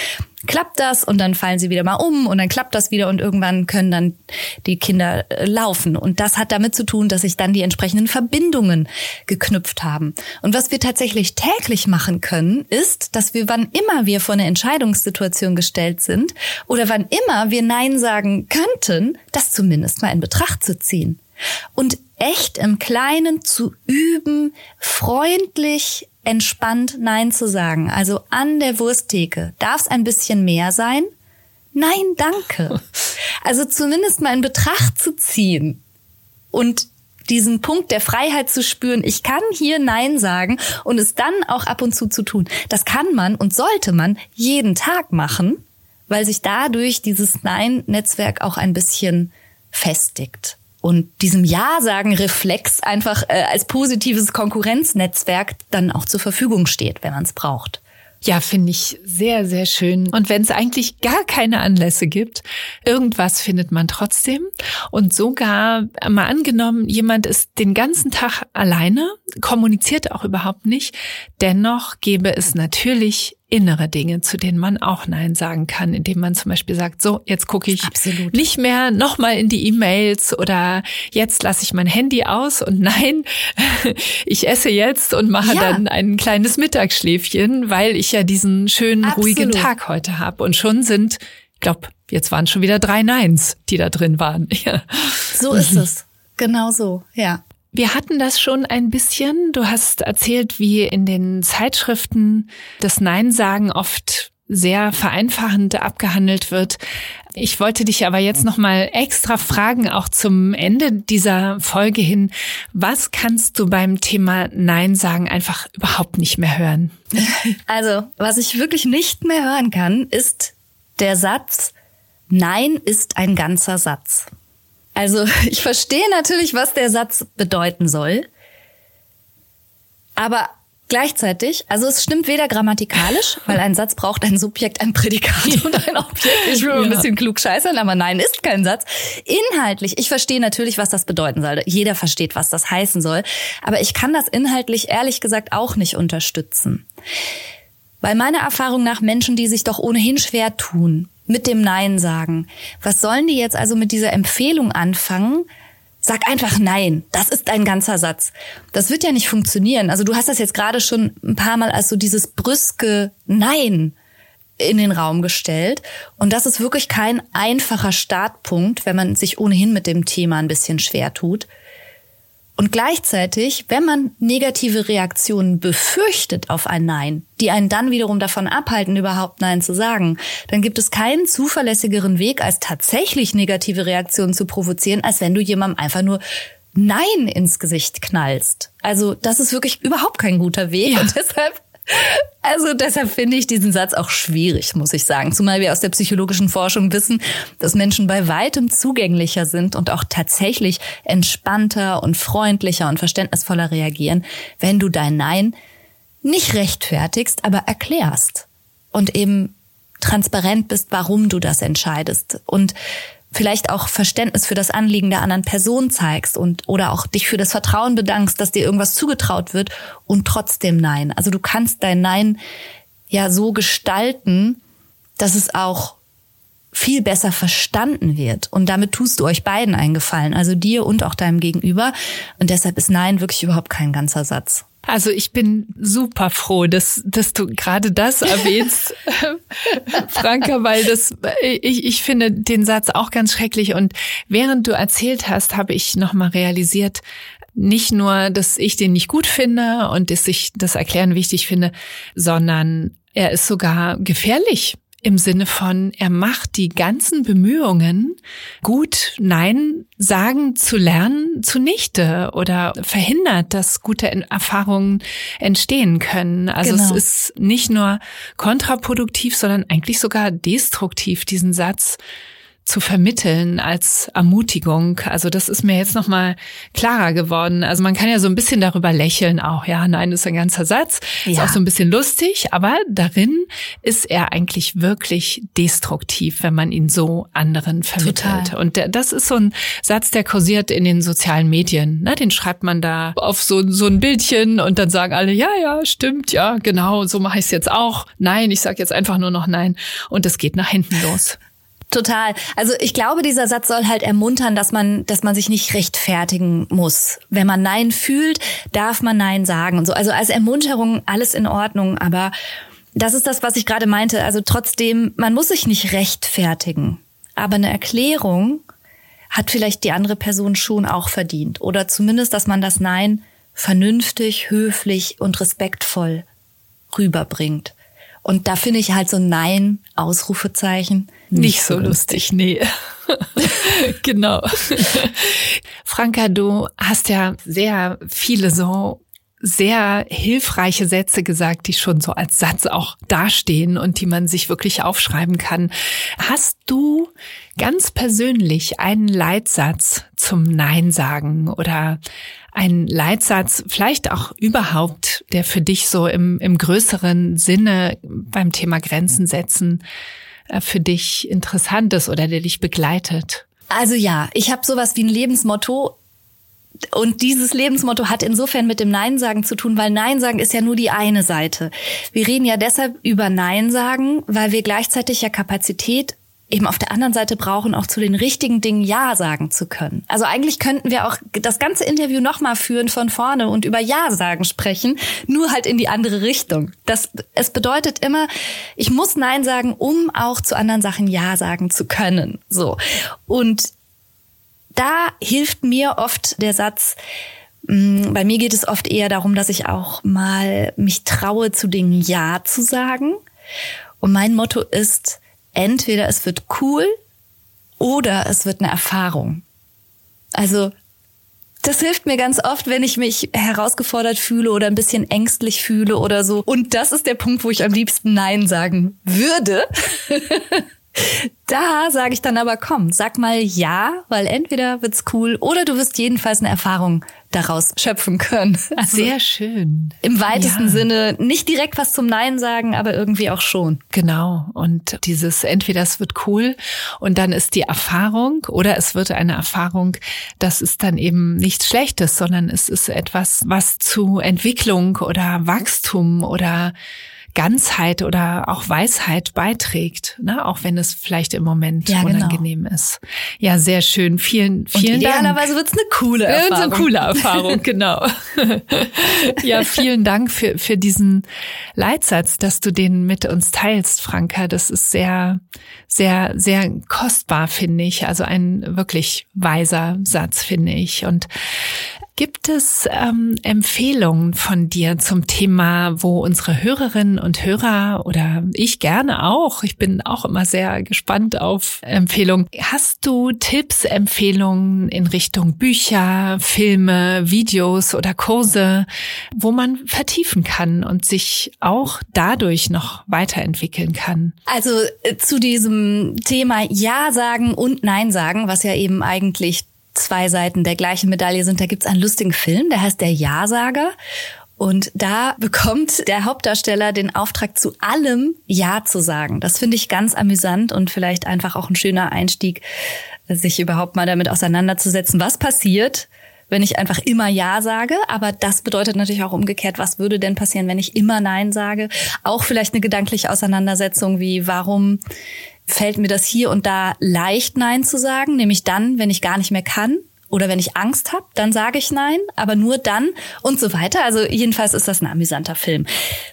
klappt das und dann fallen sie wieder mal um und dann klappt das wieder und irgendwann können dann die Kinder äh, laufen. Und das hat damit zu tun, dass sich dann die entsprechenden Verbindungen geknüpft haben. Und was wir tatsächlich täglich machen können, ist, dass wir, wann immer wir vor eine Entscheidungssituation gestellt sind oder wann immer wir Nein sagen könnten, das zumindest mal in Betracht zu ziehen. Und echt im Kleinen zu üben, freundlich, entspannt Nein zu sagen. Also an der Wursttheke. Darf es ein bisschen mehr sein? Nein, danke. Also zumindest mal in Betracht zu ziehen und diesen Punkt der Freiheit zu spüren, ich kann hier Nein sagen und es dann auch ab und zu zu tun. Das kann man und sollte man jeden Tag machen, weil sich dadurch dieses Nein-Netzwerk auch ein bisschen festigt und diesem Ja-Sagen-Reflex einfach äh, als positives Konkurrenznetzwerk dann auch zur Verfügung steht, wenn man es braucht. Ja, finde ich sehr, sehr schön. Und wenn es eigentlich gar keine Anlässe gibt, irgendwas findet man trotzdem. Und sogar mal angenommen, jemand ist den ganzen Tag alleine, kommuniziert auch überhaupt nicht. Dennoch gäbe es natürlich innere Dinge, zu denen man auch Nein sagen kann, indem man zum Beispiel sagt, so, jetzt gucke ich Absolut. nicht mehr nochmal in die E-Mails oder jetzt lasse ich mein Handy aus und nein, ich esse jetzt und mache ja. dann ein kleines Mittagsschläfchen, weil ich ja diesen schönen, Absolut. ruhigen Tag heute habe. Und schon sind, ich glaube, jetzt waren schon wieder drei Neins, die da drin waren. Ja. So ist es. Genau so, ja. Wir hatten das schon ein bisschen. Du hast erzählt, wie in den Zeitschriften das Nein sagen oft sehr vereinfachend abgehandelt wird. Ich wollte dich aber jetzt noch mal extra fragen, auch zum Ende dieser Folge hin, was kannst du beim Thema Nein sagen einfach überhaupt nicht mehr hören? Also, was ich wirklich nicht mehr hören kann, ist der Satz, Nein ist ein ganzer Satz. Also ich verstehe natürlich, was der Satz bedeuten soll. Aber gleichzeitig, also es stimmt weder grammatikalisch, weil ein Satz braucht ein Subjekt, ein Prädikat und ein Objekt. Ich will ja. ein bisschen klug scheißern, aber nein, ist kein Satz. Inhaltlich, ich verstehe natürlich, was das bedeuten soll. Jeder versteht, was das heißen soll. Aber ich kann das inhaltlich ehrlich gesagt auch nicht unterstützen. Weil meiner Erfahrung nach Menschen, die sich doch ohnehin schwer tun, mit dem Nein sagen. Was sollen die jetzt also mit dieser Empfehlung anfangen? Sag einfach Nein. Das ist ein ganzer Satz. Das wird ja nicht funktionieren. Also du hast das jetzt gerade schon ein paar Mal als so dieses brüske Nein in den Raum gestellt. Und das ist wirklich kein einfacher Startpunkt, wenn man sich ohnehin mit dem Thema ein bisschen schwer tut. Und gleichzeitig, wenn man negative Reaktionen befürchtet auf ein Nein, die einen dann wiederum davon abhalten, überhaupt Nein zu sagen, dann gibt es keinen zuverlässigeren Weg, als tatsächlich negative Reaktionen zu provozieren, als wenn du jemandem einfach nur Nein ins Gesicht knallst. Also das ist wirklich überhaupt kein guter Weg. Ja. Und deshalb also deshalb finde ich diesen Satz auch schwierig, muss ich sagen. Zumal wir aus der psychologischen Forschung wissen, dass Menschen bei weitem zugänglicher sind und auch tatsächlich entspannter und freundlicher und verständnisvoller reagieren, wenn du dein Nein nicht rechtfertigst, aber erklärst und eben transparent bist, warum du das entscheidest. Und vielleicht auch Verständnis für das Anliegen der anderen Person zeigst und oder auch dich für das Vertrauen bedankst, dass dir irgendwas zugetraut wird und trotzdem Nein. Also du kannst dein Nein ja so gestalten, dass es auch viel besser verstanden wird. Und damit tust du euch beiden einen Gefallen, also dir und auch deinem Gegenüber. Und deshalb ist Nein wirklich überhaupt kein ganzer Satz. Also ich bin super froh, dass, dass du gerade das erwähnst, Franka, weil das, ich, ich finde den Satz auch ganz schrecklich. Und während du erzählt hast, habe ich nochmal realisiert, nicht nur, dass ich den nicht gut finde und dass ich das Erklären wichtig finde, sondern er ist sogar gefährlich im Sinne von, er macht die ganzen Bemühungen, gut Nein sagen zu lernen, zunichte oder verhindert, dass gute Erfahrungen entstehen können. Also genau. es ist nicht nur kontraproduktiv, sondern eigentlich sogar destruktiv, diesen Satz zu vermitteln als Ermutigung. Also das ist mir jetzt nochmal klarer geworden. Also man kann ja so ein bisschen darüber lächeln auch. Ja, nein, ist ein ganzer Satz. Ja. Ist auch so ein bisschen lustig, aber darin ist er eigentlich wirklich destruktiv, wenn man ihn so anderen vermittelt. Total. Und das ist so ein Satz, der kursiert in den sozialen Medien. Ne? Den schreibt man da auf so, so ein Bildchen und dann sagen alle, ja, ja, stimmt, ja, genau, so mache ich es jetzt auch. Nein, ich sage jetzt einfach nur noch nein. Und es geht nach hinten los. Total. Also ich glaube, dieser Satz soll halt ermuntern, dass man, dass man sich nicht rechtfertigen muss. Wenn man Nein fühlt, darf man Nein sagen und so. Also als Ermunterung alles in Ordnung, aber das ist das, was ich gerade meinte. Also trotzdem, man muss sich nicht rechtfertigen. Aber eine Erklärung hat vielleicht die andere Person schon auch verdient. Oder zumindest, dass man das Nein vernünftig, höflich und respektvoll rüberbringt. Und da finde ich halt so Nein, Ausrufezeichen, nicht, nicht so lustig, nee. genau. Franka, du hast ja sehr viele so sehr hilfreiche Sätze gesagt, die schon so als Satz auch dastehen und die man sich wirklich aufschreiben kann. Hast du ganz persönlich einen Leitsatz zum Nein sagen oder einen Leitsatz vielleicht auch überhaupt der für dich so im, im größeren Sinne beim Thema Grenzen setzen äh, für dich interessant ist oder der dich begleitet? Also ja, ich habe sowas wie ein Lebensmotto. Und dieses Lebensmotto hat insofern mit dem Nein sagen zu tun, weil Nein sagen ist ja nur die eine Seite. Wir reden ja deshalb über Nein sagen, weil wir gleichzeitig ja Kapazität eben auf der anderen Seite brauchen, auch zu den richtigen Dingen Ja sagen zu können. Also eigentlich könnten wir auch das ganze Interview nochmal führen von vorne und über Ja sagen sprechen, nur halt in die andere Richtung. Das, es bedeutet immer, ich muss Nein sagen, um auch zu anderen Sachen Ja sagen zu können. So. Und da hilft mir oft der Satz, mm, bei mir geht es oft eher darum, dass ich auch mal mich traue, zu Dingen Ja zu sagen. Und mein Motto ist, entweder es wird cool oder es wird eine Erfahrung. Also das hilft mir ganz oft, wenn ich mich herausgefordert fühle oder ein bisschen ängstlich fühle oder so. Und das ist der Punkt, wo ich am liebsten Nein sagen würde. Da sage ich dann aber, komm, sag mal ja, weil entweder wird's cool oder du wirst jedenfalls eine Erfahrung daraus schöpfen können. Also Sehr schön. Im weitesten ja. Sinne nicht direkt was zum Nein sagen, aber irgendwie auch schon. Genau. Und dieses entweder es wird cool und dann ist die Erfahrung oder es wird eine Erfahrung, das ist dann eben nichts Schlechtes, sondern es ist etwas, was zu Entwicklung oder Wachstum oder Ganzheit oder auch Weisheit beiträgt, ne? auch wenn es vielleicht im Moment ja, genau. unangenehm genau. ist. Ja, sehr schön. Vielen, vielen Und Dank. Idealerweise wird's eine coole Erfahrung. Wird's eine coole Erfahrung, genau. ja, vielen Dank für, für diesen Leitsatz, dass du den mit uns teilst, Franka. Das ist sehr, sehr, sehr kostbar, finde ich. Also ein wirklich weiser Satz, finde ich. Und Gibt es ähm, Empfehlungen von dir zum Thema, wo unsere Hörerinnen und Hörer oder ich gerne auch, ich bin auch immer sehr gespannt auf Empfehlungen. Hast du Tipps, Empfehlungen in Richtung Bücher, Filme, Videos oder Kurse, wo man vertiefen kann und sich auch dadurch noch weiterentwickeln kann? Also äh, zu diesem Thema Ja sagen und Nein sagen, was ja eben eigentlich zwei Seiten der gleichen Medaille sind. Da gibt's einen lustigen Film, der heißt Der Ja-Sager. Und da bekommt der Hauptdarsteller den Auftrag, zu allem Ja zu sagen. Das finde ich ganz amüsant und vielleicht einfach auch ein schöner Einstieg, sich überhaupt mal damit auseinanderzusetzen, was passiert, wenn ich einfach immer Ja sage. Aber das bedeutet natürlich auch umgekehrt, was würde denn passieren, wenn ich immer Nein sage? Auch vielleicht eine gedankliche Auseinandersetzung wie, warum fällt mir das hier und da leicht Nein zu sagen, nämlich dann, wenn ich gar nicht mehr kann oder wenn ich Angst habe, dann sage ich Nein, aber nur dann und so weiter. Also jedenfalls ist das ein amüsanter Film.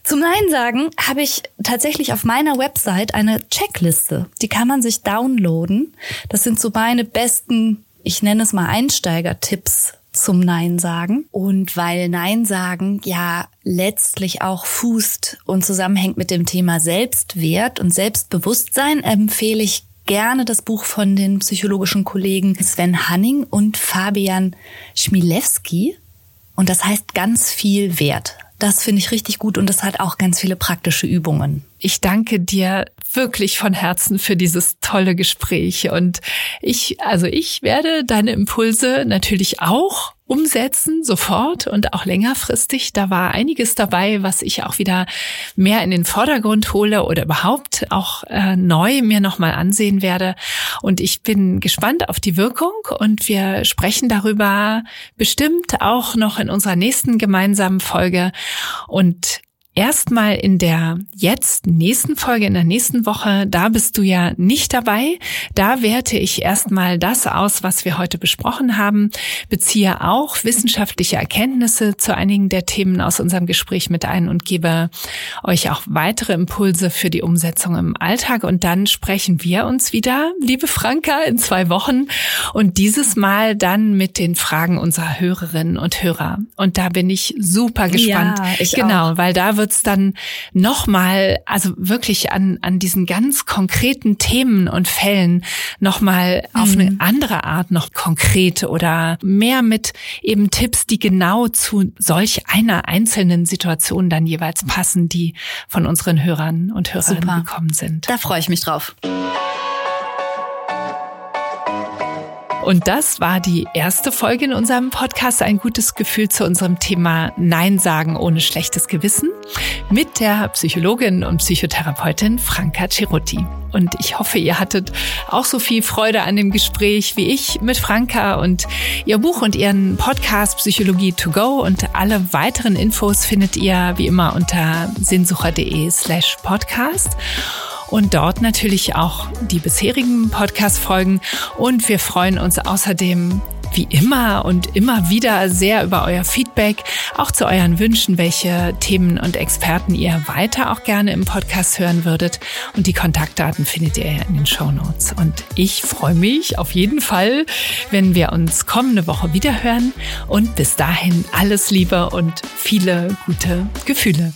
Zum Nein sagen habe ich tatsächlich auf meiner Website eine Checkliste. Die kann man sich downloaden. Das sind so meine besten, ich nenne es mal Einsteiger-Tipps zum Nein sagen. Und weil Nein sagen ja letztlich auch fußt und zusammenhängt mit dem Thema Selbstwert und Selbstbewusstsein, empfehle ich gerne das Buch von den psychologischen Kollegen Sven Hanning und Fabian Schmilewski. Und das heißt ganz viel Wert. Das finde ich richtig gut und das hat auch ganz viele praktische Übungen. Ich danke dir wirklich von Herzen für dieses tolle Gespräch. Und ich, also ich werde deine Impulse natürlich auch umsetzen, sofort und auch längerfristig. Da war einiges dabei, was ich auch wieder mehr in den Vordergrund hole oder überhaupt auch äh, neu mir nochmal ansehen werde. Und ich bin gespannt auf die Wirkung und wir sprechen darüber bestimmt auch noch in unserer nächsten gemeinsamen Folge. Und erstmal in der jetzt nächsten Folge, in der nächsten Woche, da bist du ja nicht dabei. Da werte ich erstmal das aus, was wir heute besprochen haben, beziehe auch wissenschaftliche Erkenntnisse zu einigen der Themen aus unserem Gespräch mit ein und gebe euch auch weitere Impulse für die Umsetzung im Alltag. Und dann sprechen wir uns wieder, liebe Franka, in zwei Wochen und dieses Mal dann mit den Fragen unserer Hörerinnen und Hörer. Und da bin ich super gespannt. Ja, ich genau, auch. weil da wird wird's dann nochmal, also wirklich an, an diesen ganz konkreten Themen und Fällen nochmal mhm. auf eine andere Art noch konkret oder mehr mit eben Tipps, die genau zu solch einer einzelnen Situation dann jeweils passen, die von unseren Hörern und Hörerinnen Super. gekommen sind. Da freue ich mich drauf. Und das war die erste Folge in unserem Podcast. Ein gutes Gefühl zu unserem Thema Nein sagen ohne schlechtes Gewissen mit der Psychologin und Psychotherapeutin Franka Cerutti. Und ich hoffe, ihr hattet auch so viel Freude an dem Gespräch wie ich mit Franka und ihr Buch und ihren Podcast Psychologie to go. Und alle weiteren Infos findet ihr wie immer unter sinnsucher.de slash podcast und dort natürlich auch die bisherigen Podcast-Folgen. Und wir freuen uns außerdem wie immer und immer wieder sehr über euer Feedback, auch zu euren Wünschen, welche Themen und Experten ihr weiter auch gerne im Podcast hören würdet. Und die Kontaktdaten findet ihr in den Show Notes. Und ich freue mich auf jeden Fall, wenn wir uns kommende Woche wieder hören. Und bis dahin alles Liebe und viele gute Gefühle.